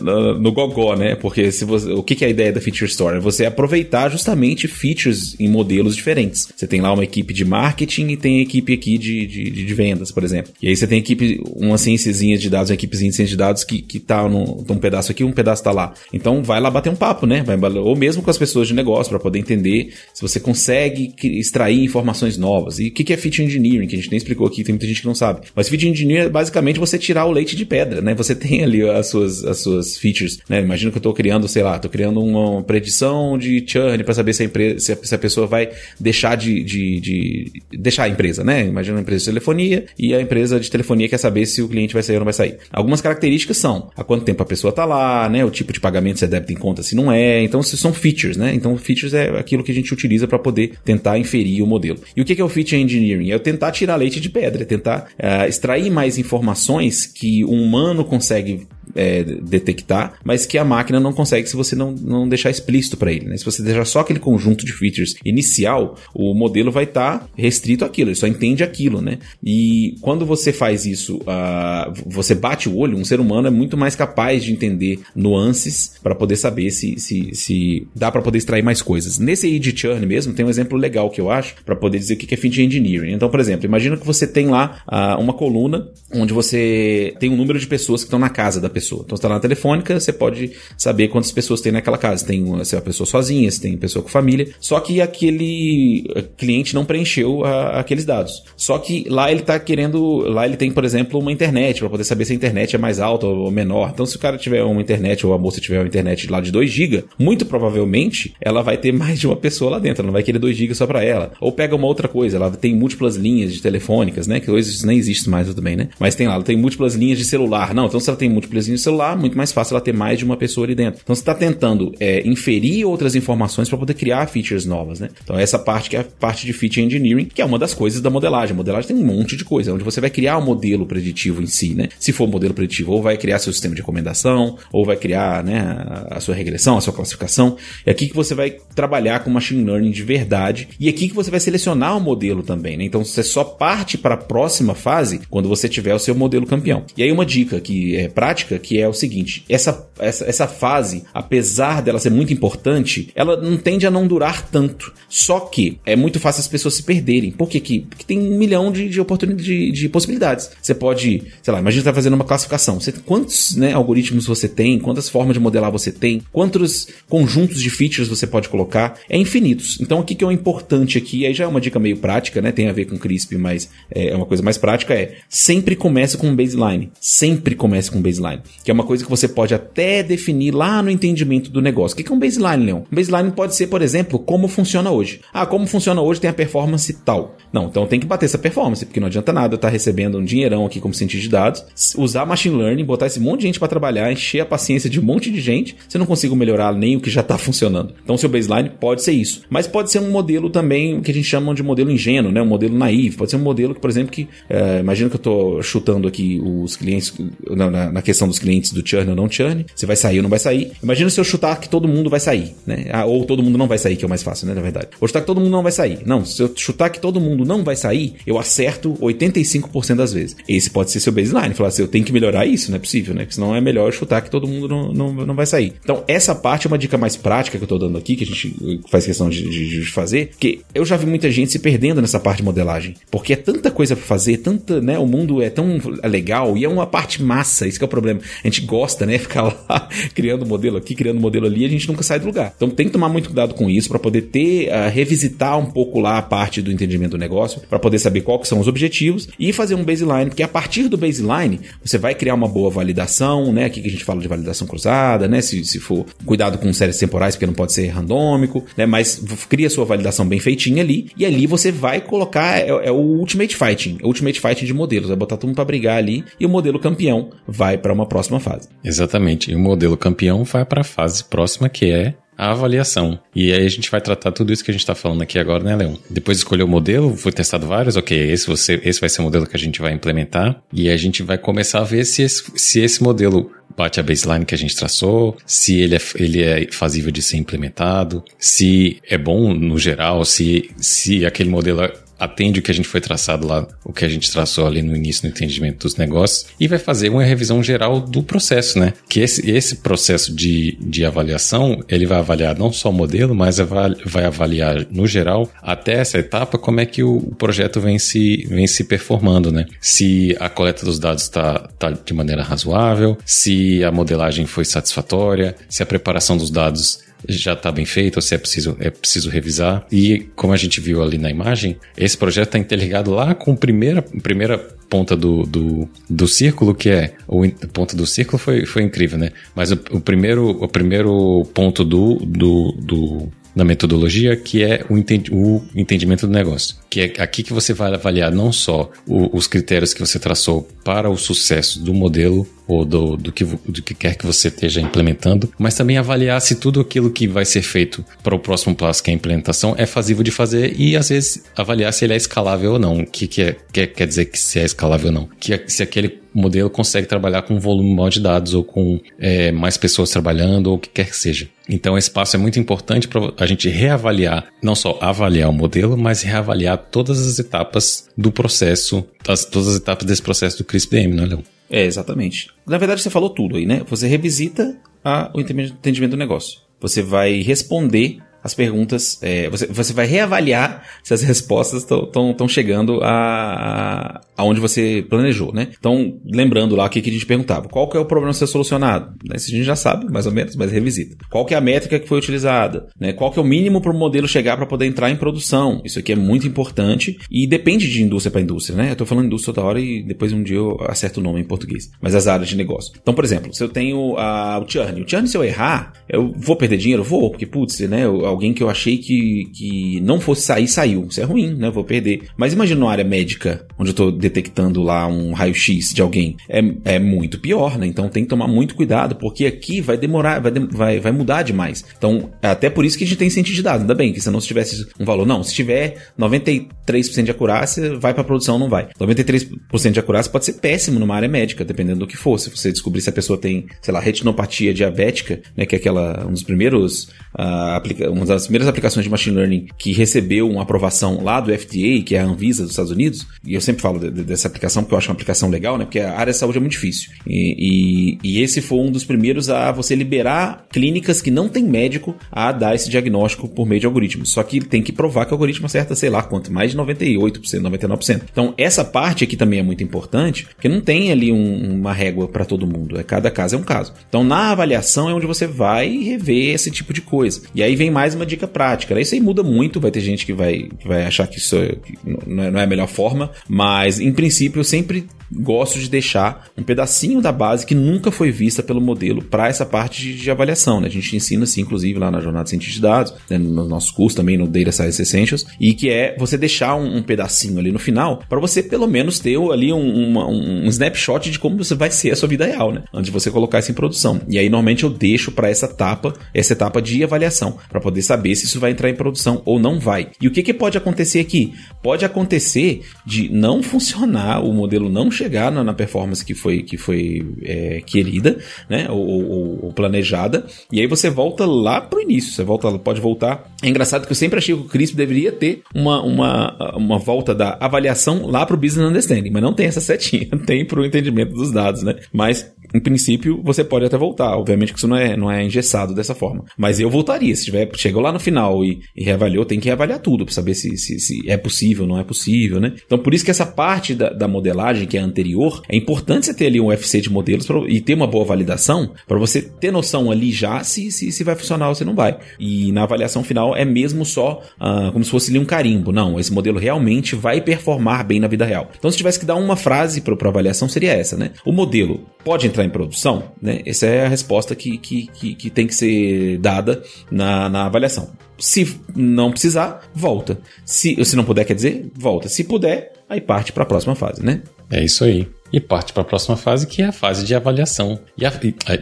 no, no Gogó, né? Porque se você, o que é a ideia da Feature Store? É você aproveitar justamente features em modelos diferentes. Você tem lá uma equipe de marketing e tem equipe aqui de, de, de vendas, por exemplo. E aí você tem equipe, uma ciênciazinha de dados, uma equipezinha de ciência de dados que, que tá num, um pedaço aqui, um pedaço tá lá. Então vai lá bater um papo, né? Vai, ou mesmo com as pessoas de negócio para poder entender se você consegue extrair informações novas. E o que que é feature engineering, que a gente nem explicou aqui, tem muita gente que não sabe. Mas feature engineering é basicamente você tirar o leite de pedra, né? Você tem ali as suas, as suas features, né? Imagina que eu tô criando, sei lá, tô criando uma predição de churn para saber se a, empresa, se a, pessoa vai deixar de, de, de, deixar a empresa, né? Imagina uma empresa de telefonia e a empresa de telefonia quer saber se o cliente vai sair ou não vai sair. Algumas características são há quanto tempo a pessoa está lá, né? O tipo de pagamento se é débito em conta, se não é. Então, são features, né? Então, features é aquilo que a gente utiliza para poder tentar inferir o modelo. E o que é o feature engineering? É tentar tirar leite de pedra, é tentar uh, extrair mais informações que um humano consegue é, detectar, mas que a máquina não consegue se você não, não deixar explícito para ele. Né? Se você deixar só aquele conjunto de features inicial, o modelo vai estar tá restrito àquilo, ele só entende aquilo. Né? E quando você faz isso, uh, você bate o olho, um ser humano é muito mais capaz de entender nuances para poder saber se, se, se dá para poder extrair mais coisas. Nesse aí de churn mesmo, tem um exemplo legal que eu acho para poder dizer o que é feature engineering. Então, por exemplo, imagina que você tem lá uh, uma coluna onde você tem um número de pessoas que estão na casa da pessoa. Então, você está na telefônica, você pode saber quantas pessoas tem naquela casa. Tem uma, se é uma pessoa sozinha, se tem pessoa com família. Só que aquele cliente não preencheu a, aqueles dados. Só que lá ele está querendo, lá ele tem, por exemplo, uma internet para poder saber se a internet é mais alta ou menor. Então, se o cara tiver uma internet ou a moça tiver uma internet lá de 2 GB, muito provavelmente ela vai ter mais de uma pessoa lá dentro. Ela não vai querer 2 GB só para ela. Ou pega uma outra coisa, ela tem múltiplas linhas de telefônicas, né? Que hoje isso nem existe mais também, né? Mas tem lá, ela tem múltiplas linhas de celular. Não, então se ela tem múltiplas linhas de celular, muito mais fácil ela ter mais de uma pessoa ali dentro. Então você está tentando é, inferir outras informações para poder criar features novas, né? Então essa parte que é a parte de feature engineering, que é uma das coisas da modelagem. A modelagem tem um monte de coisa, onde você vai criar o um modelo preditivo em si, né? Se for um modelo preditivo, ou vai criar seu sistema de recomendação, ou vai criar né, a sua regressão, a sua classificação. É aqui que você vai trabalhar com machine learning de verdade e é aqui que você vai selecionar o modelo também, né? Então você só parte para a próxima fase quando você tiver o seu modelo campeão. E aí uma dica que é prática, que é o seguinte, essa, essa, essa fase, apesar dela ser muito importante, ela não tende a não durar tanto. Só que é muito fácil as pessoas se perderem. Por quê? Porque tem um milhão de, de oportunidades, de, de, possibilidades. Você pode, sei lá, imagina você tá fazendo uma classificação. Você, quantos né, algoritmos você tem, quantas formas de modelar você tem, quantos conjuntos de features você pode colocar, é infinitos. Então o que, que é o importante aqui, aí já é uma dica meio prática, né? Tem a ver com CRISP, mas é, é uma coisa mais prática, é sempre comece com um baseline. Sempre comece com um baseline. Que é uma coisa que você pode até definir lá no entendimento do negócio. O que é um baseline, Leon? Um baseline pode ser, por exemplo, como funciona hoje. Ah, como funciona hoje tem a performance tal. Não, então tem que bater essa performance, porque não adianta nada estar recebendo um dinheirão aqui como cientista de dados, usar machine learning, botar esse monte de gente para trabalhar, encher a paciência de um monte de gente, você não consigo melhorar nem o que já está funcionando. Então, seu baseline pode ser isso. Mas pode ser um modelo também que a gente chama de modelo ingênuo, né? Um modelo naivo. Pode ser um modelo que, por exemplo, que. É, imagina que eu estou chutando aqui os clientes, na, na, questão dos clientes do churn ou não churn, você vai sair ou não vai sair. Imagina se eu chutar que todo mundo vai sair, né? Ah, ou todo mundo não vai sair, que é o mais fácil, né? Na verdade. Vou chutar que todo mundo não vai sair. Não, se eu chutar que todo mundo não vai sair, eu acerto 85% das vezes. Esse pode ser seu baseline. Falar assim, eu tenho que melhorar isso, não é possível, né? Porque senão é melhor chutar que todo mundo não, não, não vai sair. Então, essa parte é uma dica mais prática que eu tô dando aqui, que a gente faz questão de, de, de fazer, que eu já vi muita gente se perdendo nessa parte de modelagem. Porque é tanta coisa pra fazer, tanta, né? O mundo é tão legal e é uma parte massa, isso que é o problema. A gente gosta, né? Ficar lá criando modelo aqui, criando modelo ali, a gente nunca sai do lugar. Então tem que tomar muito cuidado com isso para poder ter, uh, revisitar um pouco lá a parte do entendimento do negócio, para poder saber quais são os objetivos e fazer um baseline, porque a partir do baseline você vai criar uma boa validação, né? Aqui que a gente fala de validação cruzada, né? Se, se for cuidado com séries temporais, porque não pode ser randômico, né? Mas cria sua validação bem feitinha ali e ali você vai colocar é, é o ultimate fighting, é o ultimate fighting de modelos, vai botar mundo para brigar ali e o modelo campeão vai para uma próxima fase. Exatamente. E o modelo campeão vai para a fase próxima que é a avaliação. E aí a gente vai tratar tudo isso que a gente está falando aqui agora, né, Leon? Depois de escolher o modelo, foi testado vários, ok, esse, você, esse vai ser o modelo que a gente vai implementar. E a gente vai começar a ver se esse, se esse modelo bate a baseline que a gente traçou, se ele é, ele é fazível de ser implementado, se é bom no geral, se, se aquele modelo atende o que a gente foi traçado lá, o que a gente traçou ali no início no entendimento dos negócios, e vai fazer uma revisão geral do processo, né? Que esse, esse processo de, de avaliação, ele vai avaliar não só o modelo, mas vai avaliar no geral, até essa etapa, como é que o projeto vem se, vem se performando, né? Se a coleta dos dados está tá de maneira razoável, se a modelagem foi satisfatória, se a preparação dos dados já está bem feito ou se é preciso, é preciso revisar. E como a gente viu ali na imagem, esse projeto está interligado lá com a primeira, primeira ponta do, do, do círculo, que é. O ponto do círculo foi, foi incrível, né? Mas o, o primeiro, o primeiro ponto do, do, do da metodologia, que é o, entendi, o entendimento do negócio. Que é aqui que você vai avaliar não só o, os critérios que você traçou para o sucesso do modelo ou do, do, que, do que quer que você esteja implementando, mas também avaliar se tudo aquilo que vai ser feito para o próximo passo, que é a implementação, é fazível de fazer e às vezes avaliar se ele é escalável ou não. O que, que é, quer, quer dizer que se é escalável ou não? Que, se aquele modelo consegue trabalhar com um volume maior de dados ou com é, mais pessoas trabalhando ou o que quer que seja. Então, esse passo é muito importante para a gente reavaliar, não só avaliar o modelo, mas reavaliar todas as etapas do processo, as, todas as etapas desse processo do CRISP-DM, não é, Leão? É, exatamente. Na verdade, você falou tudo aí, né? Você revisita a, o entendimento do negócio. Você vai responder as perguntas, é, você, você vai reavaliar se as respostas estão chegando a, aonde você planejou, né? Então, lembrando lá o que, que a gente perguntava, qual que é o problema a ser solucionado? Esse a gente já sabe, mais ou menos, mas revisita. Qual que é a métrica que foi utilizada? Né? Qual que é o mínimo para o modelo chegar para poder entrar em produção? Isso aqui é muito importante e depende de indústria para indústria, né? Eu estou falando indústria toda hora e depois um dia eu acerto o nome em português. Mas as áreas de negócio. Então, por exemplo, se eu tenho a, o churn, o churn se eu errar, eu vou perder dinheiro? Vou, porque putz, né? Alguém que eu achei que, que não fosse sair, saiu. Isso é ruim, né? Vou perder. Mas imagina uma área médica, onde eu estou detectando lá um raio-x de alguém. É, é muito pior, né? Então tem que tomar muito cuidado, porque aqui vai demorar, vai, vai, vai mudar demais. Então, é até por isso que a gente tem cientista de dados. Ainda bem que se não tivesse um valor. Não, se tiver 93% de acurácia, vai para produção, não vai. 93% de acurácia pode ser péssimo numa área médica, dependendo do que for. Se você descobrir se a pessoa tem, sei lá, retinopatia diabética, né? Que é aquela, um dos primeiros, uh, aplica uma das primeiras aplicações de machine learning que recebeu uma aprovação lá do FDA, que é a Anvisa dos Estados Unidos, e eu sempre falo de, de, dessa aplicação porque eu acho uma aplicação legal, né? Porque a área de saúde é muito difícil. E, e, e, esse foi um dos primeiros a você liberar clínicas que não tem médico a dar esse diagnóstico por meio de algoritmos. Só que tem que provar que o algoritmo acerta, sei lá quanto, mais de 98%, 99%. Então, essa parte aqui também é muito importante, porque não tem ali um, uma régua para todo mundo. É cada caso é um caso. Então, na avaliação é onde você vai rever esse tipo de coisa. E aí vem mais uma dica prática. Né? Isso aí muda muito, vai ter gente que vai, que vai achar que isso é, que não, é, não é a melhor forma, mas em princípio eu sempre gosto de deixar um pedacinho da base que nunca foi vista pelo modelo para essa parte de, de, avaliação. Né? A gente ensina assim, inclusive, lá na Jornada de Cientista de Dados, né? no nosso curso também, no Data Science Essentials, e que é você deixar um, um pedacinho ali no final para você pelo menos ter ali um, uma, um, snapshot de como você vai ser a sua vida real, né? Antes de você colocar isso em produção. E aí, normalmente, eu deixo para essa etapa, essa etapa de avaliação, para poder saber se isso vai entrar em produção ou não vai. E o que, que pode acontecer aqui? Pode acontecer de não funcionar, o modelo não chegar na, na performance que foi, que foi é, querida, né? Ou, ou, ou, planejada. E aí você volta lá pro início. Você volta, pode voltar. É engraçado que eu sempre achei que o CRISP deveria ter uma, uma, uma volta da avaliação lá pro business understanding, mas não tem essa setinha, tem pro entendimento dos dados, né? Mas em princípio, você pode até voltar. Obviamente que isso não é, não é engessado dessa forma. Mas eu voltaria. Se tiver, chegou lá no final e, e reavaliou, tem que reavaliar tudo para saber se, se, se, é possível não é possível, né? Então, por isso que essa parte da, da modelagem, que é anterior, é importante você ter ali um UFC de modelos pra, e ter uma boa validação para você ter noção ali já se, se, se vai funcionar ou se não vai. E na avaliação final é mesmo só uh, como se fosse ali um carimbo. Não, esse modelo realmente vai performar bem na vida real. Então, se tivesse que dar uma frase para avaliação, seria essa, né? O modelo pode entrar em produção? Né? Essa é a resposta que, que, que, que tem que ser dada na, na avaliação. Se não precisar, volta. Se, se não puder, quer dizer, volta. Se puder, aí parte para a próxima fase, né? É isso aí e parte para a próxima fase, que é a fase de avaliação. E a,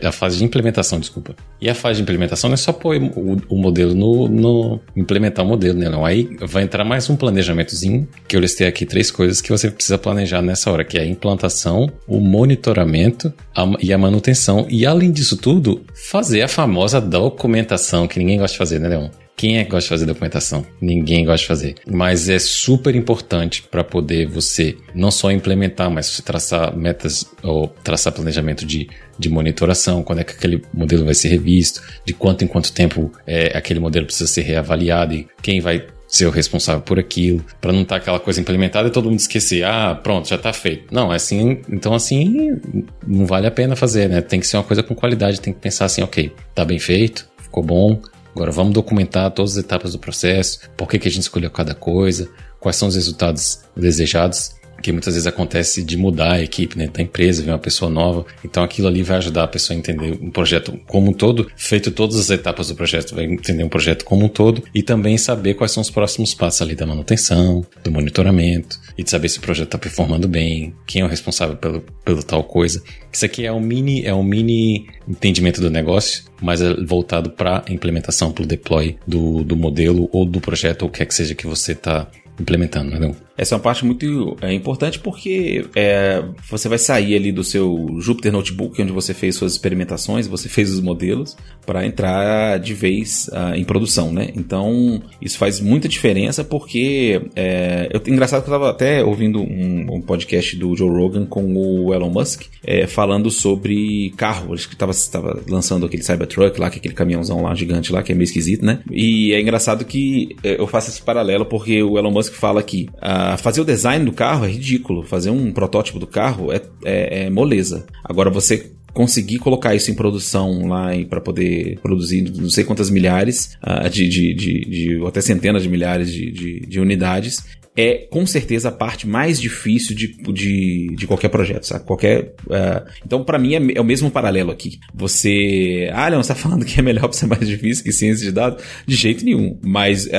a, fase de implementação, desculpa. E a fase de implementação não é só pôr o, o modelo no, no, implementar o modelo, né? Não. Aí vai entrar mais um planejamentozinho, que eu listei aqui três coisas que você precisa planejar nessa hora, que é a implantação, o monitoramento a, e a manutenção. E além disso tudo, fazer a famosa documentação, que ninguém gosta de fazer, né, Leon? Quem é que gosta de fazer documentação? Ninguém gosta de fazer. Mas é super importante para poder você não só implementar, mas você traçar metas ou traçar planejamento de, de monitoração, quando é que aquele modelo vai ser revisto, de quanto em quanto tempo é, aquele modelo precisa ser reavaliado e quem vai ser o responsável por aquilo, para não estar tá aquela coisa implementada e todo mundo esquecer, ah, pronto, já está feito. Não, é assim, então assim, não vale a pena fazer, né? Tem que ser uma coisa com qualidade, tem que pensar assim, ok, tá bem feito, ficou bom, Agora vamos documentar todas as etapas do processo, por que, que a gente escolheu cada coisa, quais são os resultados desejados que muitas vezes acontece de mudar a equipe né, da empresa, vir uma pessoa nova. Então aquilo ali vai ajudar a pessoa a entender um projeto como um todo, feito todas as etapas do projeto, vai entender um projeto como um todo e também saber quais são os próximos passos ali da manutenção, do monitoramento e de saber se o projeto está performando bem, quem é o responsável pelo, pelo tal coisa. Isso aqui é um mini, é um mini entendimento do negócio, mas é voltado para a implementação, para o deploy do, do modelo ou do projeto, ou o que é que seja que você está implementando, entendeu? Essa é uma parte muito é, importante porque é, você vai sair ali do seu Jupyter Notebook, onde você fez suas experimentações, você fez os modelos, para entrar de vez uh, em produção, né? Então, isso faz muita diferença porque é, eu, engraçado que eu estava até ouvindo um, um, podcast do Joe Rogan com o Elon Musk é, falando sobre carro. Acho que estava lançando aquele Cybertruck lá, que é aquele caminhãozão lá gigante lá, que é meio esquisito, né? E é engraçado que é, eu faço esse paralelo porque o Elon Musk fala que uh, fazer o design do carro é ridículo. Fazer um protótipo do carro é, é, é moleza. Agora, você conseguir colocar isso em produção lá para poder produzir não sei quantas milhares uh, de, de, de, de, até centenas de milhares de, de unidades é com certeza a parte mais difícil de, de, de qualquer projeto, sabe? Qualquer. Uh, então, para mim, é, é, o mesmo paralelo aqui. Você. Ah, Leon, você tá falando que é melhor pra ser mais difícil que ciência de dados? De jeito nenhum. Mas uh,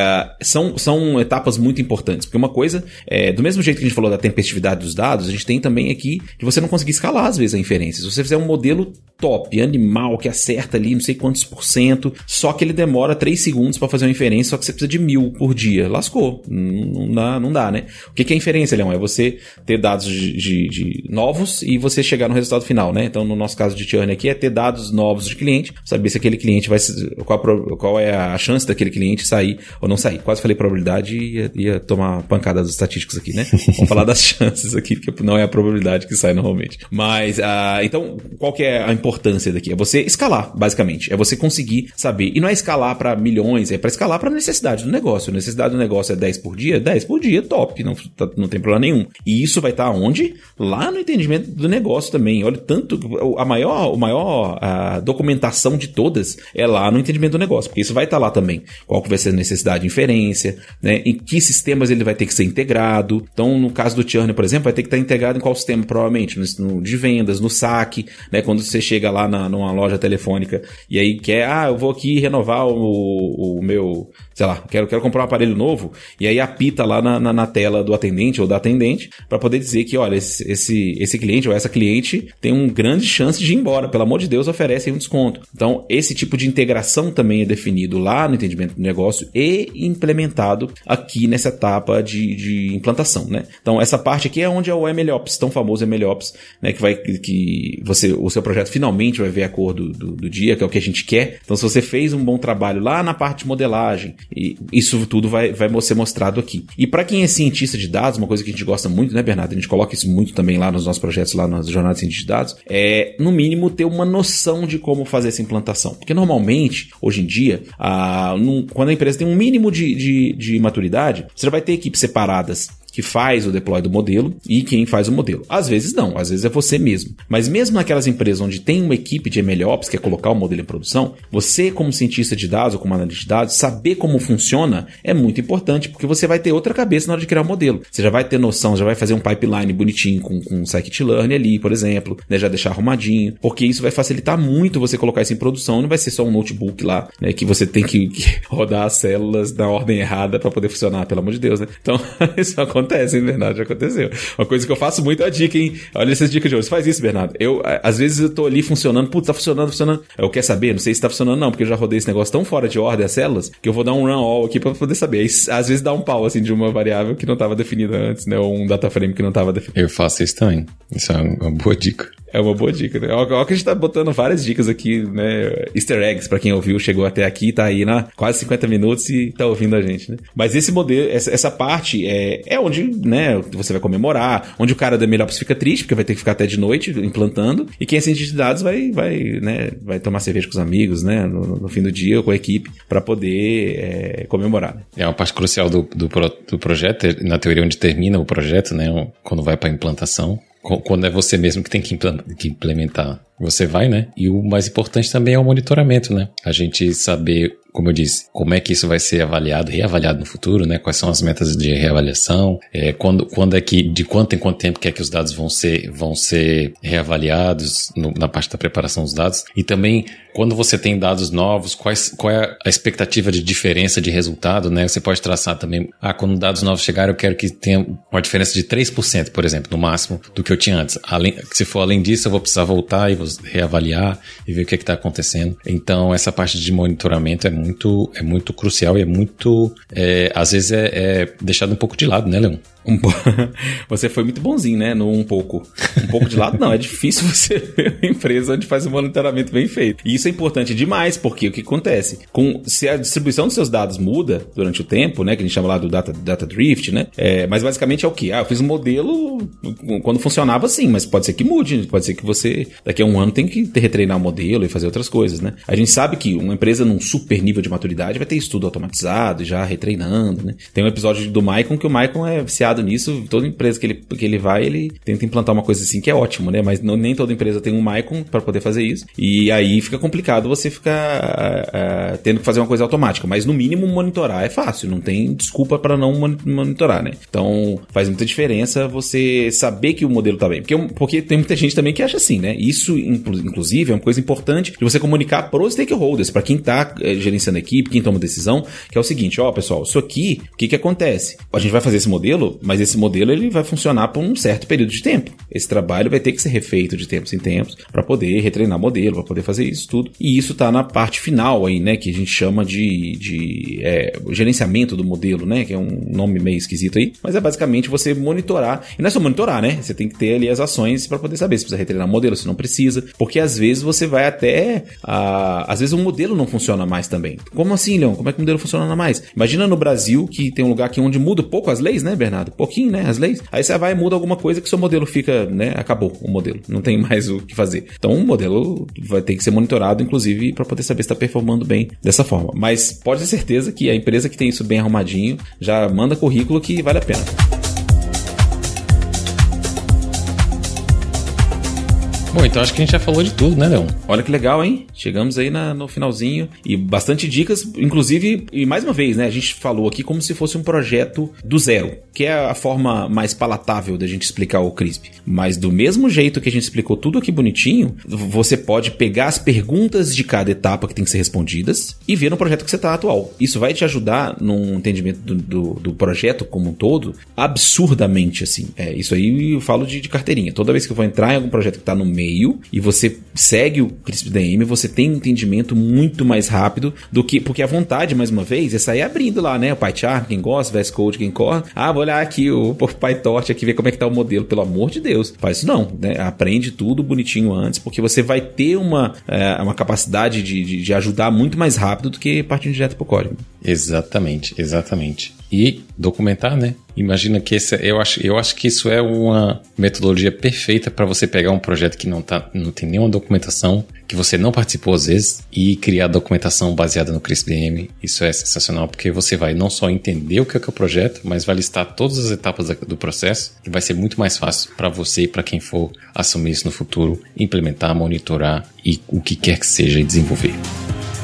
são, são etapas muito importantes. Porque uma coisa, é, do mesmo jeito que a gente falou da tempestividade dos dados, a gente tem também aqui de você não conseguir escalar, às vezes, a inferência. Se você fizer um modelo top, animal, que acerta ali não sei quantos por cento, só que ele demora 3 segundos para fazer uma inferência, só que você precisa de mil por dia. Lascou. Não, não dá, não dá, né? O que, que é inferência, Leão? É você ter dados de, de, de, novos e você chegar no resultado final, né? Então, no nosso caso de churn aqui, é ter dados novos de cliente, saber se aquele cliente vai. Qual, qual é a chance daquele cliente sair ou não sair. Quase falei probabilidade e ia, ia tomar pancada dos estatísticos aqui, né? Vamos falar das chances aqui, porque não é a probabilidade que sai normalmente. Mas, uh, então, qual que é a importância daqui? É você escalar, basicamente. É você conseguir saber. E não é escalar para milhões, é para escalar para necessidade do negócio. A necessidade do negócio é 10 por dia? 10 por dia, top, não, tá, não tem problema nenhum. E isso vai estar tá onde? Lá no entendimento do negócio também. Olha, tanto a maior, a maior a documentação de todas é lá no entendimento do negócio, porque isso vai estar tá lá também. Qual que vai ser a necessidade de inferência, né? Em que sistemas ele vai ter que ser integrado. Então, no caso do churn, por exemplo, vai ter que estar integrado em qual sistema, provavelmente? No, no de vendas, no saque, né? Quando você chega lá na, numa loja telefônica e aí quer, ah, eu vou aqui renovar o, o meu sei lá, quero, quero comprar um aparelho novo, e aí apita lá na, na, na tela do atendente ou da atendente para poder dizer que, olha, esse, esse, esse cliente ou essa cliente tem uma grande chance de ir embora, pelo amor de Deus, oferecem um desconto. Então, esse tipo de integração também é definido lá no entendimento do negócio e implementado aqui nessa etapa de, de implantação, né? Então, essa parte aqui é onde é o MLOps, tão famoso MLOps, né? Que vai, que você, o seu projeto finalmente vai ver a cor do, do, do dia, que é o que a gente quer. Então, se você fez um bom trabalho lá na parte de modelagem, e isso tudo vai, vai ser mostrado aqui. E para quem é cientista de dados, uma coisa que a gente gosta muito, né, Bernardo? A gente coloca isso muito também lá nos nossos projetos, lá nas jornadas de de dados, é, no mínimo, ter uma noção de como fazer essa implantação. Porque normalmente, hoje em dia, a, num, quando a empresa tem um mínimo de, de, de maturidade, você vai ter equipes separadas que faz o deploy do modelo e quem faz o modelo. Às vezes não, às vezes é você mesmo. Mas mesmo naquelas empresas onde tem uma equipe de MLOps que é colocar o modelo em produção, você como cientista de dados ou como analista de dados, saber como funciona é muito importante, porque você vai ter outra cabeça na hora de criar o modelo. Você já vai ter noção, já vai fazer um pipeline bonitinho com, com scikit-learn ali, por exemplo, né, já deixar arrumadinho, porque isso vai facilitar muito você colocar isso em produção, não vai ser só um notebook lá, né, que você tem que, que rodar as células na ordem errada para poder funcionar, pelo amor de Deus, né? Então, isso acontece acontece, hein, Bernardo? Já aconteceu. Uma coisa que eu faço muito é a dica, hein? Olha essas dicas de hoje. Faz isso, Bernardo. Eu, às vezes, eu tô ali funcionando, putz, tá funcionando, funcionando. Eu quero saber, não sei se tá funcionando, não, porque eu já rodei esse negócio tão fora de ordem as células que eu vou dar um run all aqui pra poder saber. Aí, às vezes dá um pau, assim, de uma variável que não tava definida antes, né? Ou um data frame que não tava definido. Eu faço isso também. Isso é uma boa dica. É uma boa dica, né? Olha que a gente tá botando várias dicas aqui, né? Easter eggs, pra quem ouviu, chegou até aqui, tá aí na quase 50 minutos e tá ouvindo a gente, né? Mas esse modelo, essa, essa parte é, é onde, né, você vai comemorar, onde o cara da Melhops fica triste, porque vai ter que ficar até de noite implantando, e quem é cientista de dados vai, vai, né, vai tomar cerveja com os amigos, né, no, no fim do dia, com a equipe, para poder é, comemorar. Né? É uma parte crucial do, do, do projeto, na teoria onde termina o projeto, né, quando vai para implantação, quando é você mesmo que tem que implementar, você vai, né? E o mais importante também é o monitoramento, né? A gente saber como eu disse, como é que isso vai ser avaliado, reavaliado no futuro, né? Quais são as metas de reavaliação? É, quando, quando é que, de quanto em quanto tempo que é que os dados vão ser, vão ser reavaliados no, na parte da preparação dos dados? E também, quando você tem dados novos, quais, qual é a expectativa de diferença de resultado, né? Você pode traçar também, ah, quando dados novos chegarem, eu quero que tenha uma diferença de 3%, por exemplo, no máximo, do que eu tinha antes. Além, se for além disso, eu vou precisar voltar e reavaliar e ver o que é está acontecendo. Então, essa parte de monitoramento é muito, é muito crucial e é muito, é, às vezes é, é deixado um pouco de lado, né, Leon? Um po... Você foi muito bonzinho, né? No um pouco. Um pouco de lado, não. É difícil você ver uma empresa onde faz um monitoramento bem feito. E isso é importante demais, porque o que acontece? Com, se a distribuição dos seus dados muda durante o tempo, né? Que a gente chama lá do data, data drift, né? É, mas basicamente é o que? Ah, eu fiz um modelo quando funcionava assim, mas pode ser que mude. Pode ser que você, daqui a um ano, tem que retreinar o modelo e fazer outras coisas, né? A gente sabe que uma empresa num super nível de maturidade vai ter estudo automatizado, já retreinando, né? Tem um episódio do Maicon que o Maicon é viciado nisso. Toda empresa que ele, que ele vai, ele tenta implantar uma coisa assim que é ótimo, né? Mas não, nem toda empresa tem um Maicon para poder fazer isso. E aí fica complicado você ficar uh, tendo que fazer uma coisa automática. Mas no mínimo monitorar é fácil, não tem desculpa para não monitorar, né? Então faz muita diferença você saber que o modelo tá bem. Porque, porque tem muita gente também que acha assim, né? Isso, inclusive, é uma coisa importante de você comunicar para os stakeholders, para quem tá é, gerenciando a equipe, quem toma decisão, que é o seguinte: ó, pessoal, isso aqui, o que que acontece? A gente vai fazer esse modelo, mas esse modelo ele vai funcionar por um certo período de tempo. Esse trabalho vai ter que ser refeito de tempos em tempos para poder retreinar modelo, para poder fazer isso tudo. E isso está na parte final aí, né, que a gente chama de, de é, gerenciamento do modelo, né, que é um nome meio esquisito aí, mas é basicamente você monitorar. E não é só monitorar, né? Você tem que ter ali as ações para poder saber se precisa retreinar modelo, se não precisa, porque às vezes você vai até, a, às vezes o modelo não funciona mais também. Como assim, Leon? Como é que o modelo funciona mais? Imagina no Brasil que tem um lugar que onde muda pouco as leis, né, Bernardo? Pouquinho, né? As leis. Aí você vai e muda alguma coisa que seu modelo fica, né? Acabou o modelo. Não tem mais o que fazer. Então o modelo vai ter que ser monitorado, inclusive, para poder saber se está performando bem dessa forma. Mas pode ter certeza que a empresa que tem isso bem arrumadinho já manda currículo que vale a pena. Bom, então acho que a gente já falou de tudo, né, Leon? Olha que legal, hein? Chegamos aí na, no finalzinho e bastante dicas, inclusive, e mais uma vez, né? A gente falou aqui como se fosse um projeto do zero, que é a forma mais palatável da gente explicar o CRISP. Mas do mesmo jeito que a gente explicou tudo aqui bonitinho, você pode pegar as perguntas de cada etapa que tem que ser respondidas e ver no projeto que você está atual. Isso vai te ajudar no entendimento do, do, do, projeto como um todo absurdamente, assim. É, isso aí eu falo de, de carteirinha. Toda vez que eu vou entrar em algum projeto que está no meio meio e você segue o CRISP DM, você tem um entendimento muito mais rápido do que. Porque a vontade, mais uma vez, é sair abrindo lá, né? O PyCharm, quem gosta, VS Code, quem corre. Ah, vou olhar aqui o, o PyTorch aqui, ver como é que tá o modelo. Pelo amor de Deus. Faz isso não, né? Aprende tudo bonitinho antes, porque você vai ter uma, é, uma capacidade de, de, de ajudar muito mais rápido do que partindo direto pro código. Exatamente, exatamente e documentar, né? Imagina que esse, eu acho, eu acho que isso é uma metodologia perfeita para você pegar um projeto que não tá, não tem nenhuma documentação, que você não participou às vezes e criar documentação baseada no CRISPR. Isso é sensacional porque você vai não só entender o que é, que é o projeto, mas vai listar todas as etapas do processo e vai ser muito mais fácil para você e para quem for assumir isso no futuro, implementar, monitorar e o que quer que seja e desenvolver.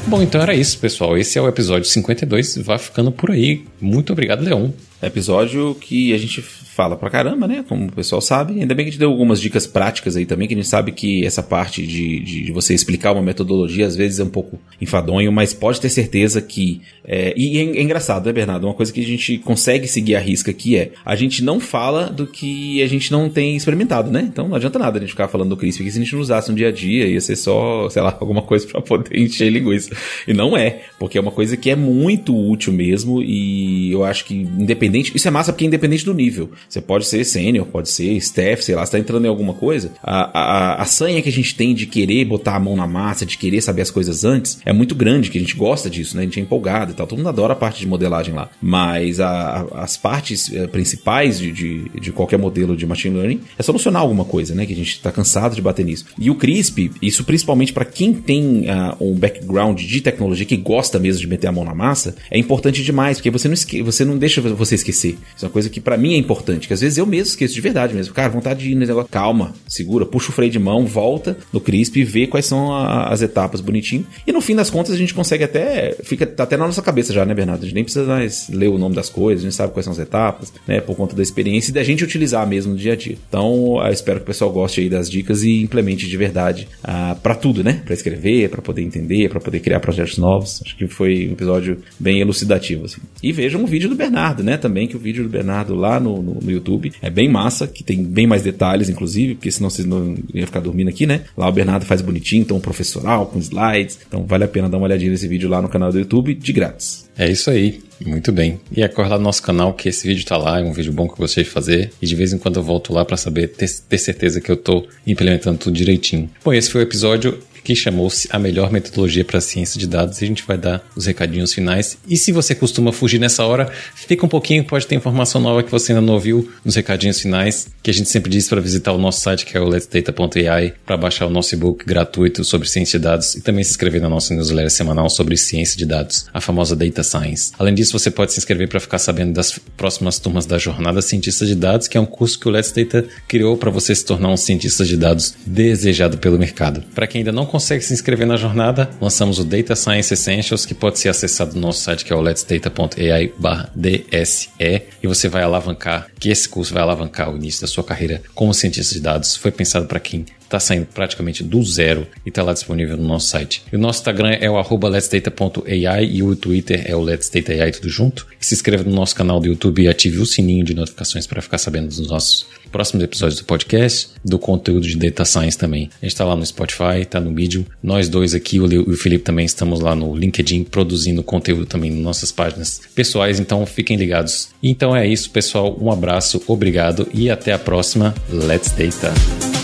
Bom, então era isso, pessoal. Esse é o episódio 52. Vai ficando por aí. Muito obrigado, Leon. Episódio que a gente fala pra caramba, né? Como o pessoal sabe. Ainda bem que a gente deu algumas dicas práticas aí também, que a gente sabe que essa parte de, de, você explicar uma metodologia às vezes é um pouco enfadonho, mas pode ter certeza que. É, e é, é, engraçado, né, Bernardo? Uma coisa que a gente consegue seguir a risca aqui é a gente não fala do que a gente não tem experimentado, né? Então não adianta nada a gente ficar falando do CRISPR, que se a gente não usasse no dia a dia, ia ser só, sei lá, alguma coisa para poder encher linguiça. E não é, porque é uma coisa que é muito útil mesmo e eu acho que independente. Isso é massa porque é independente do nível. Você pode ser sênior, pode ser staff, sei lá, você tá entrando em alguma coisa. A, a, a sanha que a gente tem de querer botar a mão na massa, de querer saber as coisas antes, é muito grande, que a gente gosta disso, né? A gente é empolgado e tal. Todo mundo adora a parte de modelagem lá. Mas a, as partes eh, principais de, de, de, qualquer modelo de machine learning é solucionar alguma coisa, né? Que a gente tá cansado de bater nisso. E o CRISP, isso principalmente para quem tem uh, um background de tecnologia, que gosta mesmo de meter a mão na massa, é importante demais, porque você não, você não deixa você você esquecer. Isso é uma coisa que para mim é importante, que às vezes eu mesmo esqueço de verdade mesmo. Cara, vontade de ir nesse negócio. Calma, segura, puxa o freio de mão, volta no CRISP e vê quais são a, as etapas bonitinho. E no fim das contas a gente consegue até. Fica até na nossa cabeça já, né, Bernardo? A gente nem precisa mais ler o nome das coisas, a gente sabe quais são as etapas, né? Por conta da experiência e da gente utilizar mesmo no dia a dia. Então, eu espero que o pessoal goste aí das dicas e implemente de verdade uh, para tudo, né? Para escrever, para poder entender, para poder criar projetos novos. Acho que foi um episódio bem elucidativo, assim. E vejam o vídeo do Bernardo, né? Também que o vídeo do Bernardo lá no, no, no YouTube é bem massa, que tem bem mais detalhes, inclusive, porque senão vocês não iam ficar dormindo aqui, né? Lá o Bernardo faz bonitinho, então professoral, com slides. Então vale a pena dar uma olhadinha nesse vídeo lá no canal do YouTube, de grátis. É isso aí. Muito bem. E acorda no nosso canal que esse vídeo tá lá, é um vídeo bom que eu gostei de fazer. E de vez em quando eu volto lá para saber, ter, ter certeza que eu tô implementando tudo direitinho. Bom, esse foi o episódio que chamou-se A Melhor Metodologia para Ciência de Dados. E a gente vai dar os recadinhos finais. E se você costuma fugir nessa hora, fica um pouquinho, pode ter informação nova que você ainda não ouviu nos recadinhos finais, que a gente sempre diz para visitar o nosso site, que é o letsdata.ai, para baixar o nosso e-book gratuito sobre ciência de dados e também se inscrever na nossa newsletter semanal sobre ciência de dados, a famosa Data Science. Além disso, você pode se inscrever para ficar sabendo das próximas turmas da Jornada Cientista de Dados, que é um curso que o Let's Data criou para você se tornar um cientista de dados desejado pelo mercado. Para quem ainda não consegue se inscrever na jornada, lançamos o Data Science Essentials, que pode ser acessado no nosso site, que é o letsdata.ai/dse, e você vai alavancar, que esse curso vai alavancar o início da sua carreira como cientista de dados. Foi pensado para quem está saindo praticamente do zero e está lá disponível no nosso site. E o nosso Instagram é o letsdata.ai e o Twitter é o letsdata.ai tudo junto. E se inscreva no nosso canal do YouTube e ative o sininho de notificações para ficar sabendo dos nossos próximos episódios do podcast, do conteúdo de Data Science também. A gente está lá no Spotify, está no Medium. Nós dois aqui, o Leo e o Felipe também estamos lá no LinkedIn produzindo conteúdo também nas nossas páginas pessoais, então fiquem ligados. Então é isso, pessoal. Um abraço, obrigado e até a próxima. Let's Data!